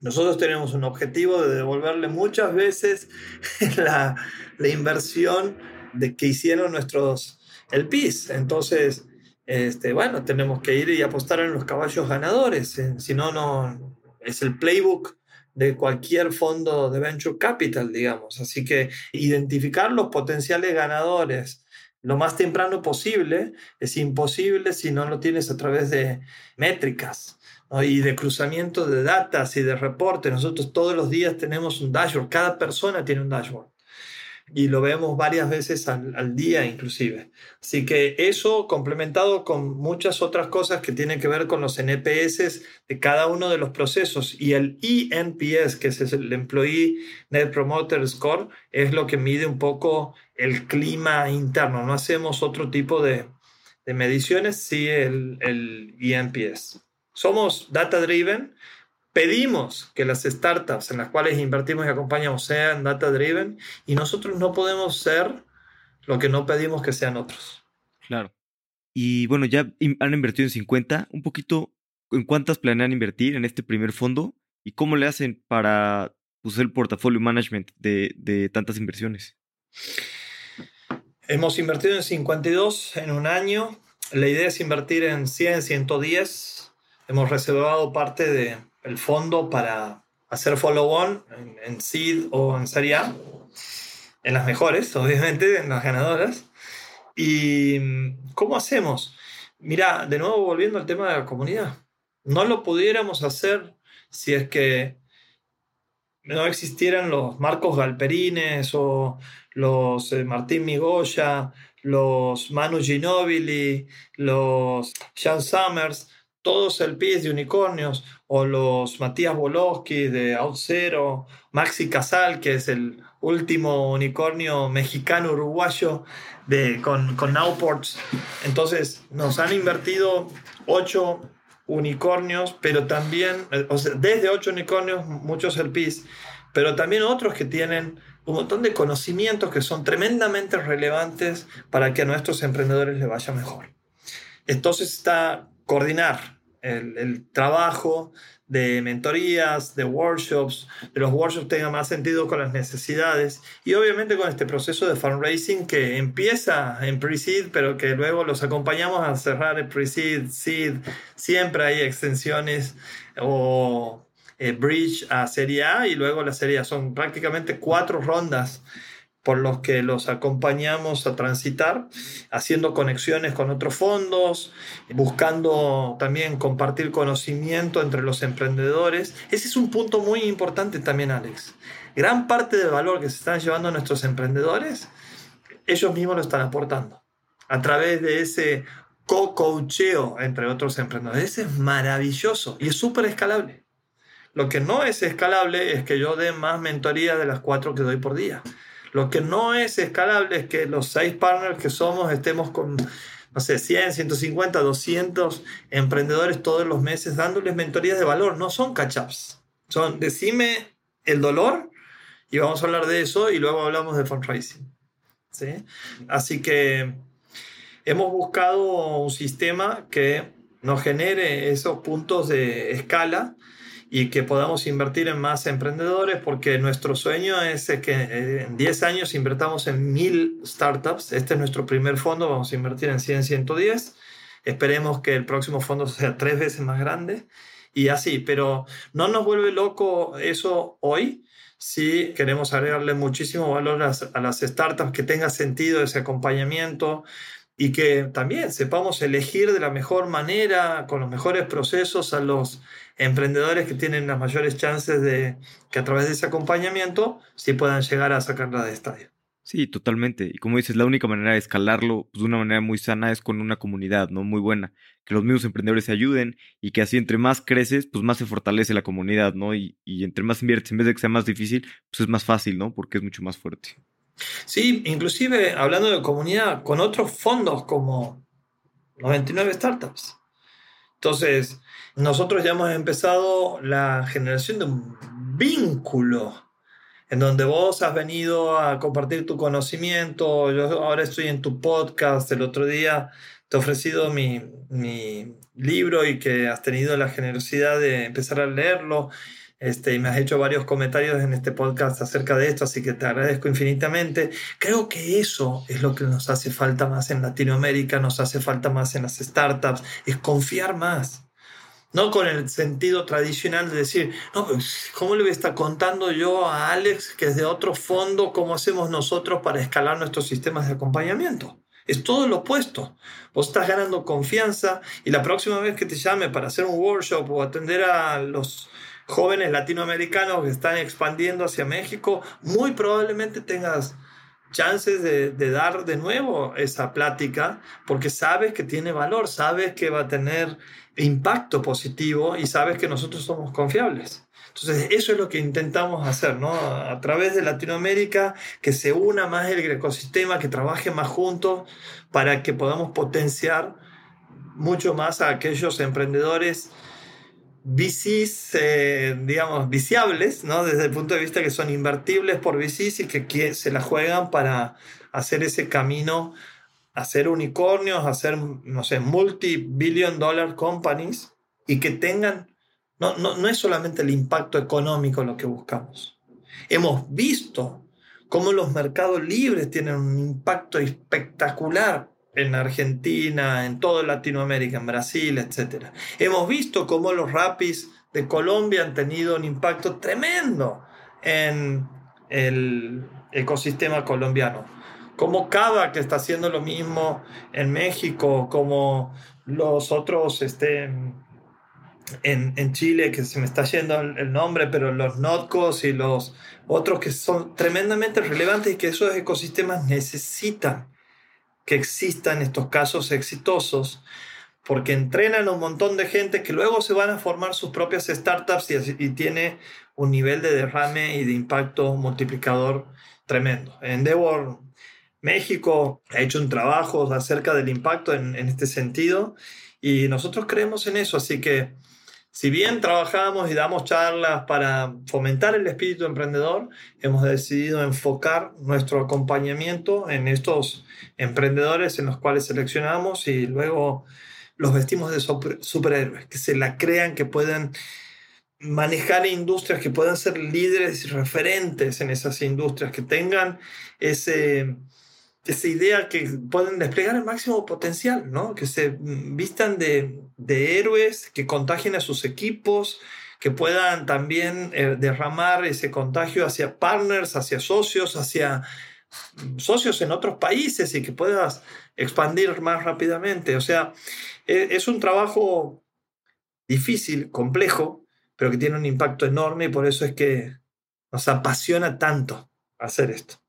Nosotros tenemos un objetivo de devolverle muchas veces la, la inversión de que hicieron nuestros el PIS. Entonces, este, bueno, tenemos que ir y apostar en los caballos ganadores. Si no, no es el playbook de cualquier fondo de venture capital, digamos. Así que identificar los potenciales ganadores lo más temprano posible es imposible si no lo tienes a través de métricas y de cruzamiento de datos y de reportes. Nosotros todos los días tenemos un dashboard, cada persona tiene un dashboard y lo vemos varias veces al, día inclusive. Así que eso complementado con muchas otras cosas que tienen que ver con los NPS de cada uno de los procesos y el ENPS, que es el Employee Net Promoter Score, es lo que mide un poco el clima interno. No hacemos otro tipo de, de mediciones, sí el, el ENPS. Somos data driven, pedimos que las startups en las cuales invertimos y acompañamos sean data driven y nosotros no podemos ser lo que no pedimos que sean otros. Claro. Y bueno, ya han invertido en 50, un poquito, ¿en cuántas planean invertir en este primer fondo? ¿Y cómo le hacen para pues, el portafolio management de, de tantas inversiones? Hemos invertido en 52 en un año. La idea es invertir en 100, 110. Hemos reservado parte de, el fondo para hacer follow-on en, seed o en serie en las mejores, obviamente, en las ganadoras. ¿Y mm, cómo hacemos? Mira, de nuevo volviendo al tema de la comunidad. No lo pudiéramos hacer si es que no existieran los Marcos Galperines o los eh, Martín Migoya, los Manu Ginobili, los Sean Summers, todos el PIS de unicornios, o los Matías Boloski de OutZero, Maxi Casal, que es el último unicornio mexicano uruguayo de, con, con Nowports. Entonces, nos han invertido ocho unicornios, pero también, desde ocho unicornios, muchos LPs, pero también otros que tienen un montón de conocimientos que son tremendamente relevantes para que a nuestros emprendedores les vaya mejor. Entonces está coordinar el, trabajo de mentorías, de workshops, de los workshops tengan más sentido con las necesidades y obviamente con este proceso de fundraising que empieza en pre-seed, pero que luego los acompañamos a cerrar el pre-seed, seed, siempre hay extensiones o eh, bridge a Serie A y luego la Serie A. Son prácticamente cuatro rondas por los que los acompañamos a transitar, haciendo conexiones con otros fondos, buscando también compartir conocimiento entre los emprendedores. Ese es un punto muy importante también, Alex. Gran parte del valor que se están llevando nuestros emprendedores, ellos mismos lo están aportando a través de ese co-coacheo entre otros emprendedores. Ese es maravilloso y es súper escalable. Lo que no es escalable es que yo dé más mentoría de las cuatro que doy por día. Lo que no es escalable es que los seis partners que somos estemos con, no sé, 100, 150, 200 emprendedores todos los meses dándoles mentorías de valor. No son catch-ups. Son, decime el dolor y vamos a hablar de eso y luego hablamos de fundraising. ¿sí? Así que hemos buscado un sistema que nos genere esos puntos de escala y que podamos invertir en más emprendedores porque nuestro sueño es que en 10 años invertamos en mil startups. Este es nuestro primer fondo, vamos a invertir en 100, 110. Esperemos que el próximo fondo sea tres veces más grande y así, pero no nos vuelve loco eso hoy si queremos agregarle muchísimo valor a, a las startups, que tenga sentido ese acompañamiento, y que también sepamos elegir de la mejor manera, con los mejores procesos a los emprendedores que tienen las mayores chances de que a través de ese acompañamiento sí puedan llegar a sacarla de estadio. Sí, totalmente. Y como dices, la única manera de escalarlo pues, de una manera muy sana es con una comunidad, ¿no? Muy buena. Que los mismos emprendedores se ayuden y que así entre más creces, pues más se fortalece la comunidad, ¿no? Y, y entre más inviertes, en vez de que sea más difícil, pues es más fácil, ¿no? Porque es mucho más fuerte. Sí, inclusive hablando de comunidad, con otros fondos como 99 Startups. Entonces, nosotros ya hemos empezado la generación de un vínculo en donde vos has venido a compartir tu conocimiento, yo ahora estoy en tu podcast, el otro día te he ofrecido mi, mi libro y que has tenido la generosidad de empezar a leerlo este, y me has hecho varios comentarios en este podcast acerca de esto, así que te agradezco infinitamente. Creo que eso es lo que nos hace falta más en Latinoamérica, nos hace falta más en las startups, es confiar más. No con el sentido tradicional de decir, no, pues, ¿cómo le voy a estar contando yo a Alex, que es de otro fondo, cómo hacemos nosotros para escalar nuestros sistemas de acompañamiento? Es todo lo opuesto. Vos estás ganando confianza y la próxima vez que te llame para hacer un workshop o atender a los jóvenes latinoamericanos que están expandiendo hacia México, muy probablemente tengas chances de, dar de nuevo esa plática porque sabes que tiene valor, sabes que va a tener impacto positivo y sabes que nosotros somos confiables. Entonces, eso es lo que intentamos hacer, ¿no? A través de Latinoamérica, que se una más el ecosistema, que trabaje más juntos para que podamos potenciar mucho más a aquellos emprendedores VCs, eh, digamos, viciables, ¿no? Desde el punto de vista que son invertibles por VCs y que, se la juegan para hacer ese camino, hacer unicornios, hacer, no sé, multi-billion dollar companies y que tengan, no, no, no es solamente el impacto económico lo que buscamos. Hemos visto cómo los mercados libres tienen un impacto espectacular en Argentina, en toda Latinoamérica, en Brasil, etc. Hemos visto cómo los rapis de Colombia han tenido un impacto tremendo en el ecosistema colombiano. como Cava, que está haciendo lo mismo en México, como los otros este, en, en Chile, que se me está yendo el, nombre, pero los NOTCOS y los otros que son tremendamente relevantes y que esos ecosistemas necesitan que existan estos casos exitosos porque entrenan a un montón de gente que luego se van a formar sus propias startups y, tiene un nivel de derrame y de impacto multiplicador tremendo. Endeavor México ha hecho un trabajo acerca del impacto en este sentido y nosotros creemos en eso, así que si bien trabajamos y damos charlas para fomentar el espíritu emprendedor, hemos decidido enfocar nuestro acompañamiento en estos emprendedores en los cuales seleccionamos y luego los vestimos de superhéroes, que se la crean, que puedan manejar industrias, que puedan ser líderes y referentes en esas industrias, que tengan ese, esa idea que pueden desplegar el máximo potencial, ¿no? que se vistan de, de héroes, que contagien a sus equipos, que puedan también eh, derramar ese contagio hacia partners, hacia socios, hacia socios en otros países y que puedas expandir más rápidamente. O sea, e, es un trabajo difícil, complejo, pero que tiene un impacto enorme y por eso es que nos apasiona tanto hacer esto.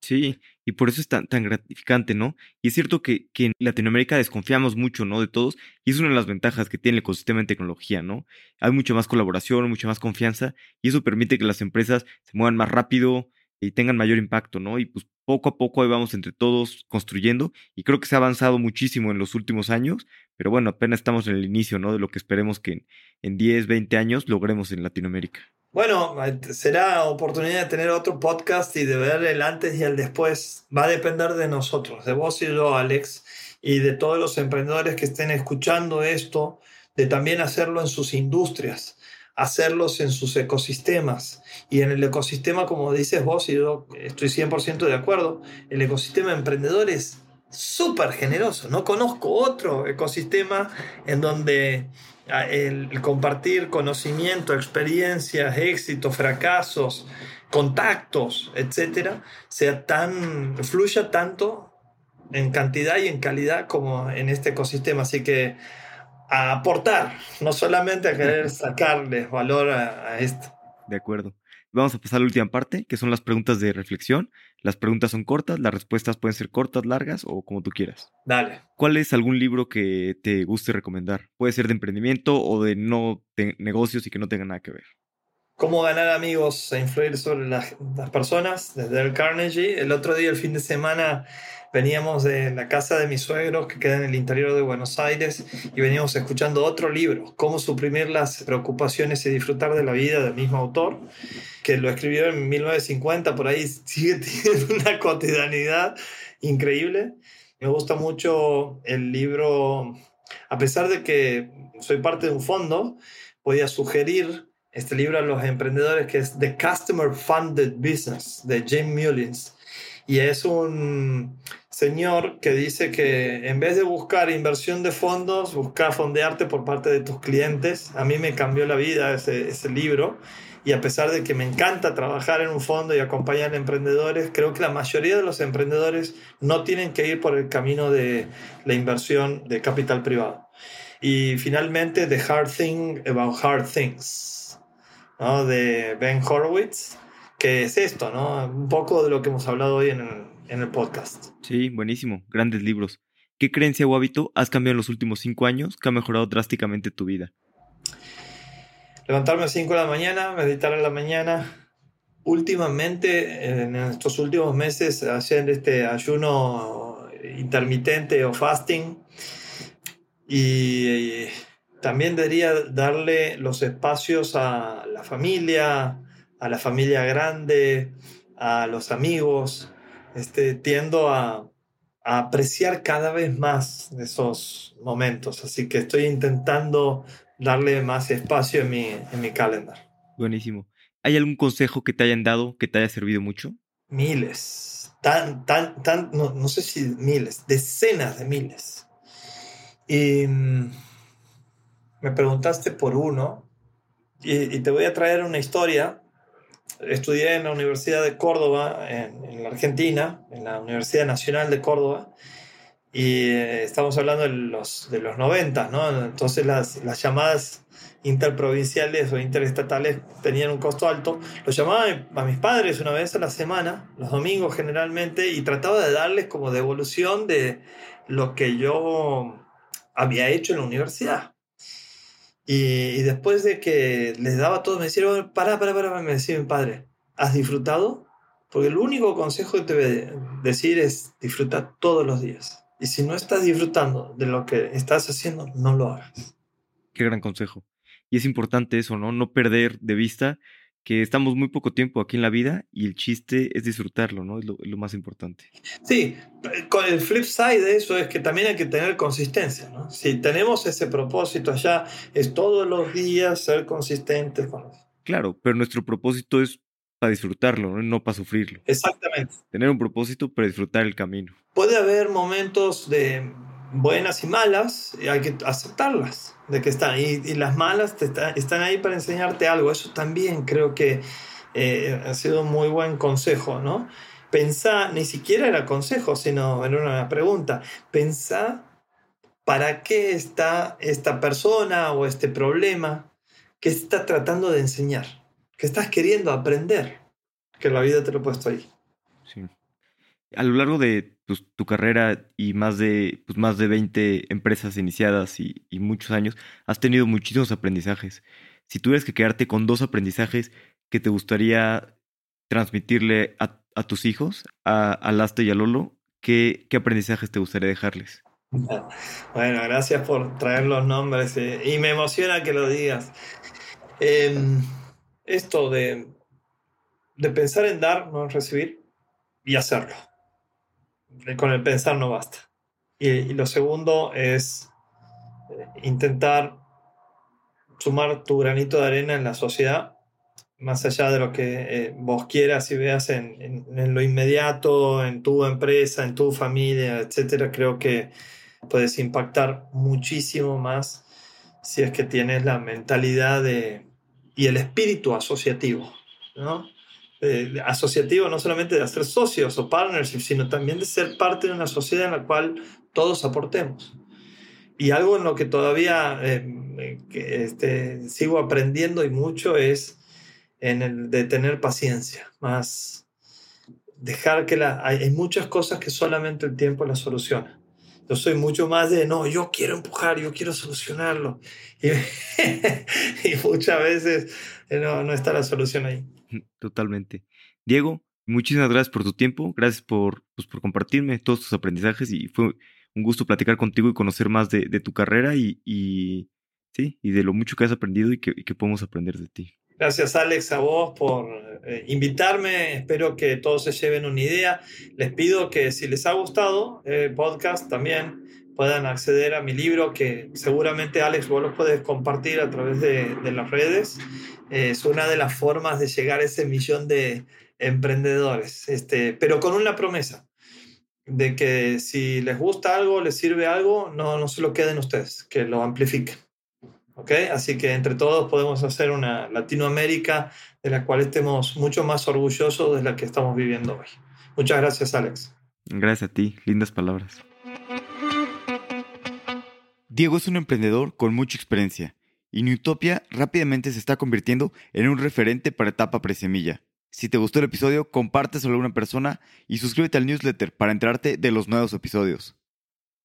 Sí, y por eso es tan, tan gratificante, ¿no? Y es cierto que, que, en Latinoamérica desconfiamos mucho, ¿no? De todos, y es una de las ventajas que tiene el ecosistema en tecnología, ¿no? Hay mucha más colaboración, mucha más confianza, y eso permite que las empresas se muevan más rápido, y tengan mayor impacto, ¿no? Y pues poco a poco ahí vamos entre todos construyendo y creo que se ha avanzado muchísimo en los últimos años, pero bueno, apenas estamos en el inicio, ¿no? De lo que esperemos que en, 10, 20 años logremos en Latinoamérica. Bueno, será oportunidad de tener otro podcast y de ver el antes y el después. Va a depender de nosotros, de vos y yo, Alex, y de todos los emprendedores que estén escuchando esto, de también hacerlo en sus industrias hacerlos en sus ecosistemas. Y en el ecosistema, como dices vos, y yo estoy 100% de acuerdo, el ecosistema emprendedor es súper generoso. No conozco otro ecosistema en donde ah, el compartir conocimiento, experiencias, éxitos, fracasos, contactos, etcétera, sea tan, fluya tanto en cantidad y en calidad como en este ecosistema. Así que a aportar, no solamente a querer sacarle valor a, esto. De acuerdo. Vamos a pasar a la última parte, que son las preguntas de reflexión. Las preguntas son cortas, las respuestas pueden ser cortas, largas o como tú quieras. Dale. ¿Cuál es algún libro que te guste recomendar? Puede ser de emprendimiento o de no de negocios y que no tenga nada que ver. Cómo ganar amigos e influir sobre las, las personas, desde el Carnegie. El otro día, el fin de semana, veníamos de la casa de mis suegros que queda en el interior de Buenos Aires y veníamos escuchando otro libro, Cómo suprimir las preocupaciones y disfrutar de la vida del mismo autor, que lo escribió en 1950, por ahí sigue teniendo una cotidianidad increíble. Me gusta mucho el libro, a pesar de que soy parte de un fondo, voy a sugerir este libro a los emprendedores que es The Customer Funded Business de James Mullins. Y es un señor que dice que en vez de buscar inversión de fondos, busca fondearte por parte de tus clientes. A mí me cambió la vida ese, libro y a pesar de que me encanta trabajar en un fondo y acompañar a emprendedores, creo que la mayoría de los emprendedores no tienen que ir por el camino de la inversión de capital privado. Y finalmente, The Hard Thing About Hard Things, ¿no? de Ben Horowitz, que es esto, ¿no? un poco de lo que hemos hablado hoy en en el podcast. Sí, buenísimo. Grandes libros. ¿Qué creencia o hábito has cambiado en los últimos cinco años que ha mejorado drásticamente tu vida? Levantarme a 5 de la mañana, meditar en la mañana. Últimamente, en estos últimos meses, hacer este ayuno intermitente o fasting. Y también debería darle los espacios a la familia, a la familia grande, a los amigos, este, tiendo a, apreciar cada vez más esos momentos. Así que estoy intentando darle más espacio en mi, en mi calendar. Buenísimo. ¿Hay algún consejo que te hayan dado que te haya servido mucho? Miles. Tan, tan, tan, no, sé si miles, decenas de miles. Y mm, me preguntaste por uno y, y te voy a traer una historia estudié en la Universidad de Córdoba, en, la Argentina, en la Universidad Nacional de Córdoba, y eh, estamos hablando de los, de los 90, ¿no? Entonces las, las llamadas interprovinciales o interestatales tenían un costo alto. Los llamaba a mis padres una vez a la semana, los domingos generalmente, y trataba de darles como devolución de lo que yo había hecho en la universidad. Y, después de que les daba todo, me decían, para, para, para, me decía mi padre, ¿has disfrutado? Porque el único consejo que te voy a decir es disfrutar todos los días. Y si no estás disfrutando de lo que estás haciendo, no lo hagas. Qué gran consejo. Y es importante eso, ¿no? No perder de vista que estamos muy poco tiempo aquí en la vida y el chiste es disfrutarlo, ¿no? Es lo, más importante. Sí, con el flip side de eso es que también hay que tener consistencia, ¿no? Si tenemos ese propósito allá, es todos los días ser consistentes con eso. Claro, pero nuestro propósito es para disfrutarlo, ¿no? no para sufrirlo. Exactamente. Tener un propósito para disfrutar el camino. Puede haber momentos de buenas y malas y hay que aceptarlas de que están y, las malas te están ahí para enseñarte algo. Eso también creo que eh, ha sido un muy buen consejo no pensá ni siquiera era consejo sino era una pregunta. Pensá para qué está esta persona o este problema que está tratando de enseñar que estás queriendo aprender que la vida te lo ha puesto ahí. Sí a lo largo de tu carrera y más de, pues, más de 20 empresas iniciadas y, muchos años, has tenido muchísimos aprendizajes. Si tuvieras que quedarte con dos aprendizajes que te gustaría transmitirle a, tus hijos, a, a y a Lolo, ¿qué, ¿qué aprendizajes te gustaría dejarles? Bueno, gracias por traer los nombres eh, y me emociona que lo digas. Em, esto de, de pensar en dar, no en recibir y hacerlo con el pensar no basta. Y, lo segundo es eh, intentar sumar tu granito de arena en la sociedad, más allá de lo que eh, vos quieras y veas en, en, lo inmediato, en tu empresa, en tu familia, etcétera, creo que puedes impactar muchísimo más si es que tienes la mentalidad de, y el espíritu asociativo, ¿no? Eh, asociativo, no solamente de hacer socios o partnerships, sino también de ser parte de una sociedad en la cual todos aportemos. Y algo en lo que todavía eh, que, este, sigo aprendiendo y mucho es en el de tener paciencia, más dejar que la, hay, muchas cosas que solamente el tiempo las soluciona. Yo soy mucho más de, no, yo quiero empujar, yo quiero solucionarlo. Y, y muchas veces eh, no, no está la solución ahí. Totalmente. Diego, muchísimas gracias por tu tiempo, gracias por, pues, por compartirme todos tus aprendizajes y fue un gusto platicar contigo y conocer más de, tu carrera y, sí, y de lo mucho que has aprendido y que, podemos aprender de ti. Gracias Alex a vos por eh, invitarme, espero que todos se lleven una idea. Les pido que si les ha gustado el podcast también puedan acceder a mi libro que seguramente Alex vos lo puedes compartir a través de las redes es una de las formas de llegar a ese millón de emprendedores, este, pero con una promesa de que si les gusta algo, les sirve algo, no, no se lo queden ustedes, que lo amplifiquen. ¿ok? Así que entre todos podemos hacer una Latinoamérica de la cual estemos mucho más orgullosos de la que estamos viviendo hoy. Muchas gracias, Alex. Gracias a ti, lindas palabras. Diego es un emprendedor con mucha experiencia y Newtopia rápidamente se está convirtiendo en un referente para etapa presemilla. Si te gustó el episodio, compárteselo a una persona y suscríbete al newsletter para enterarte de los nuevos episodios.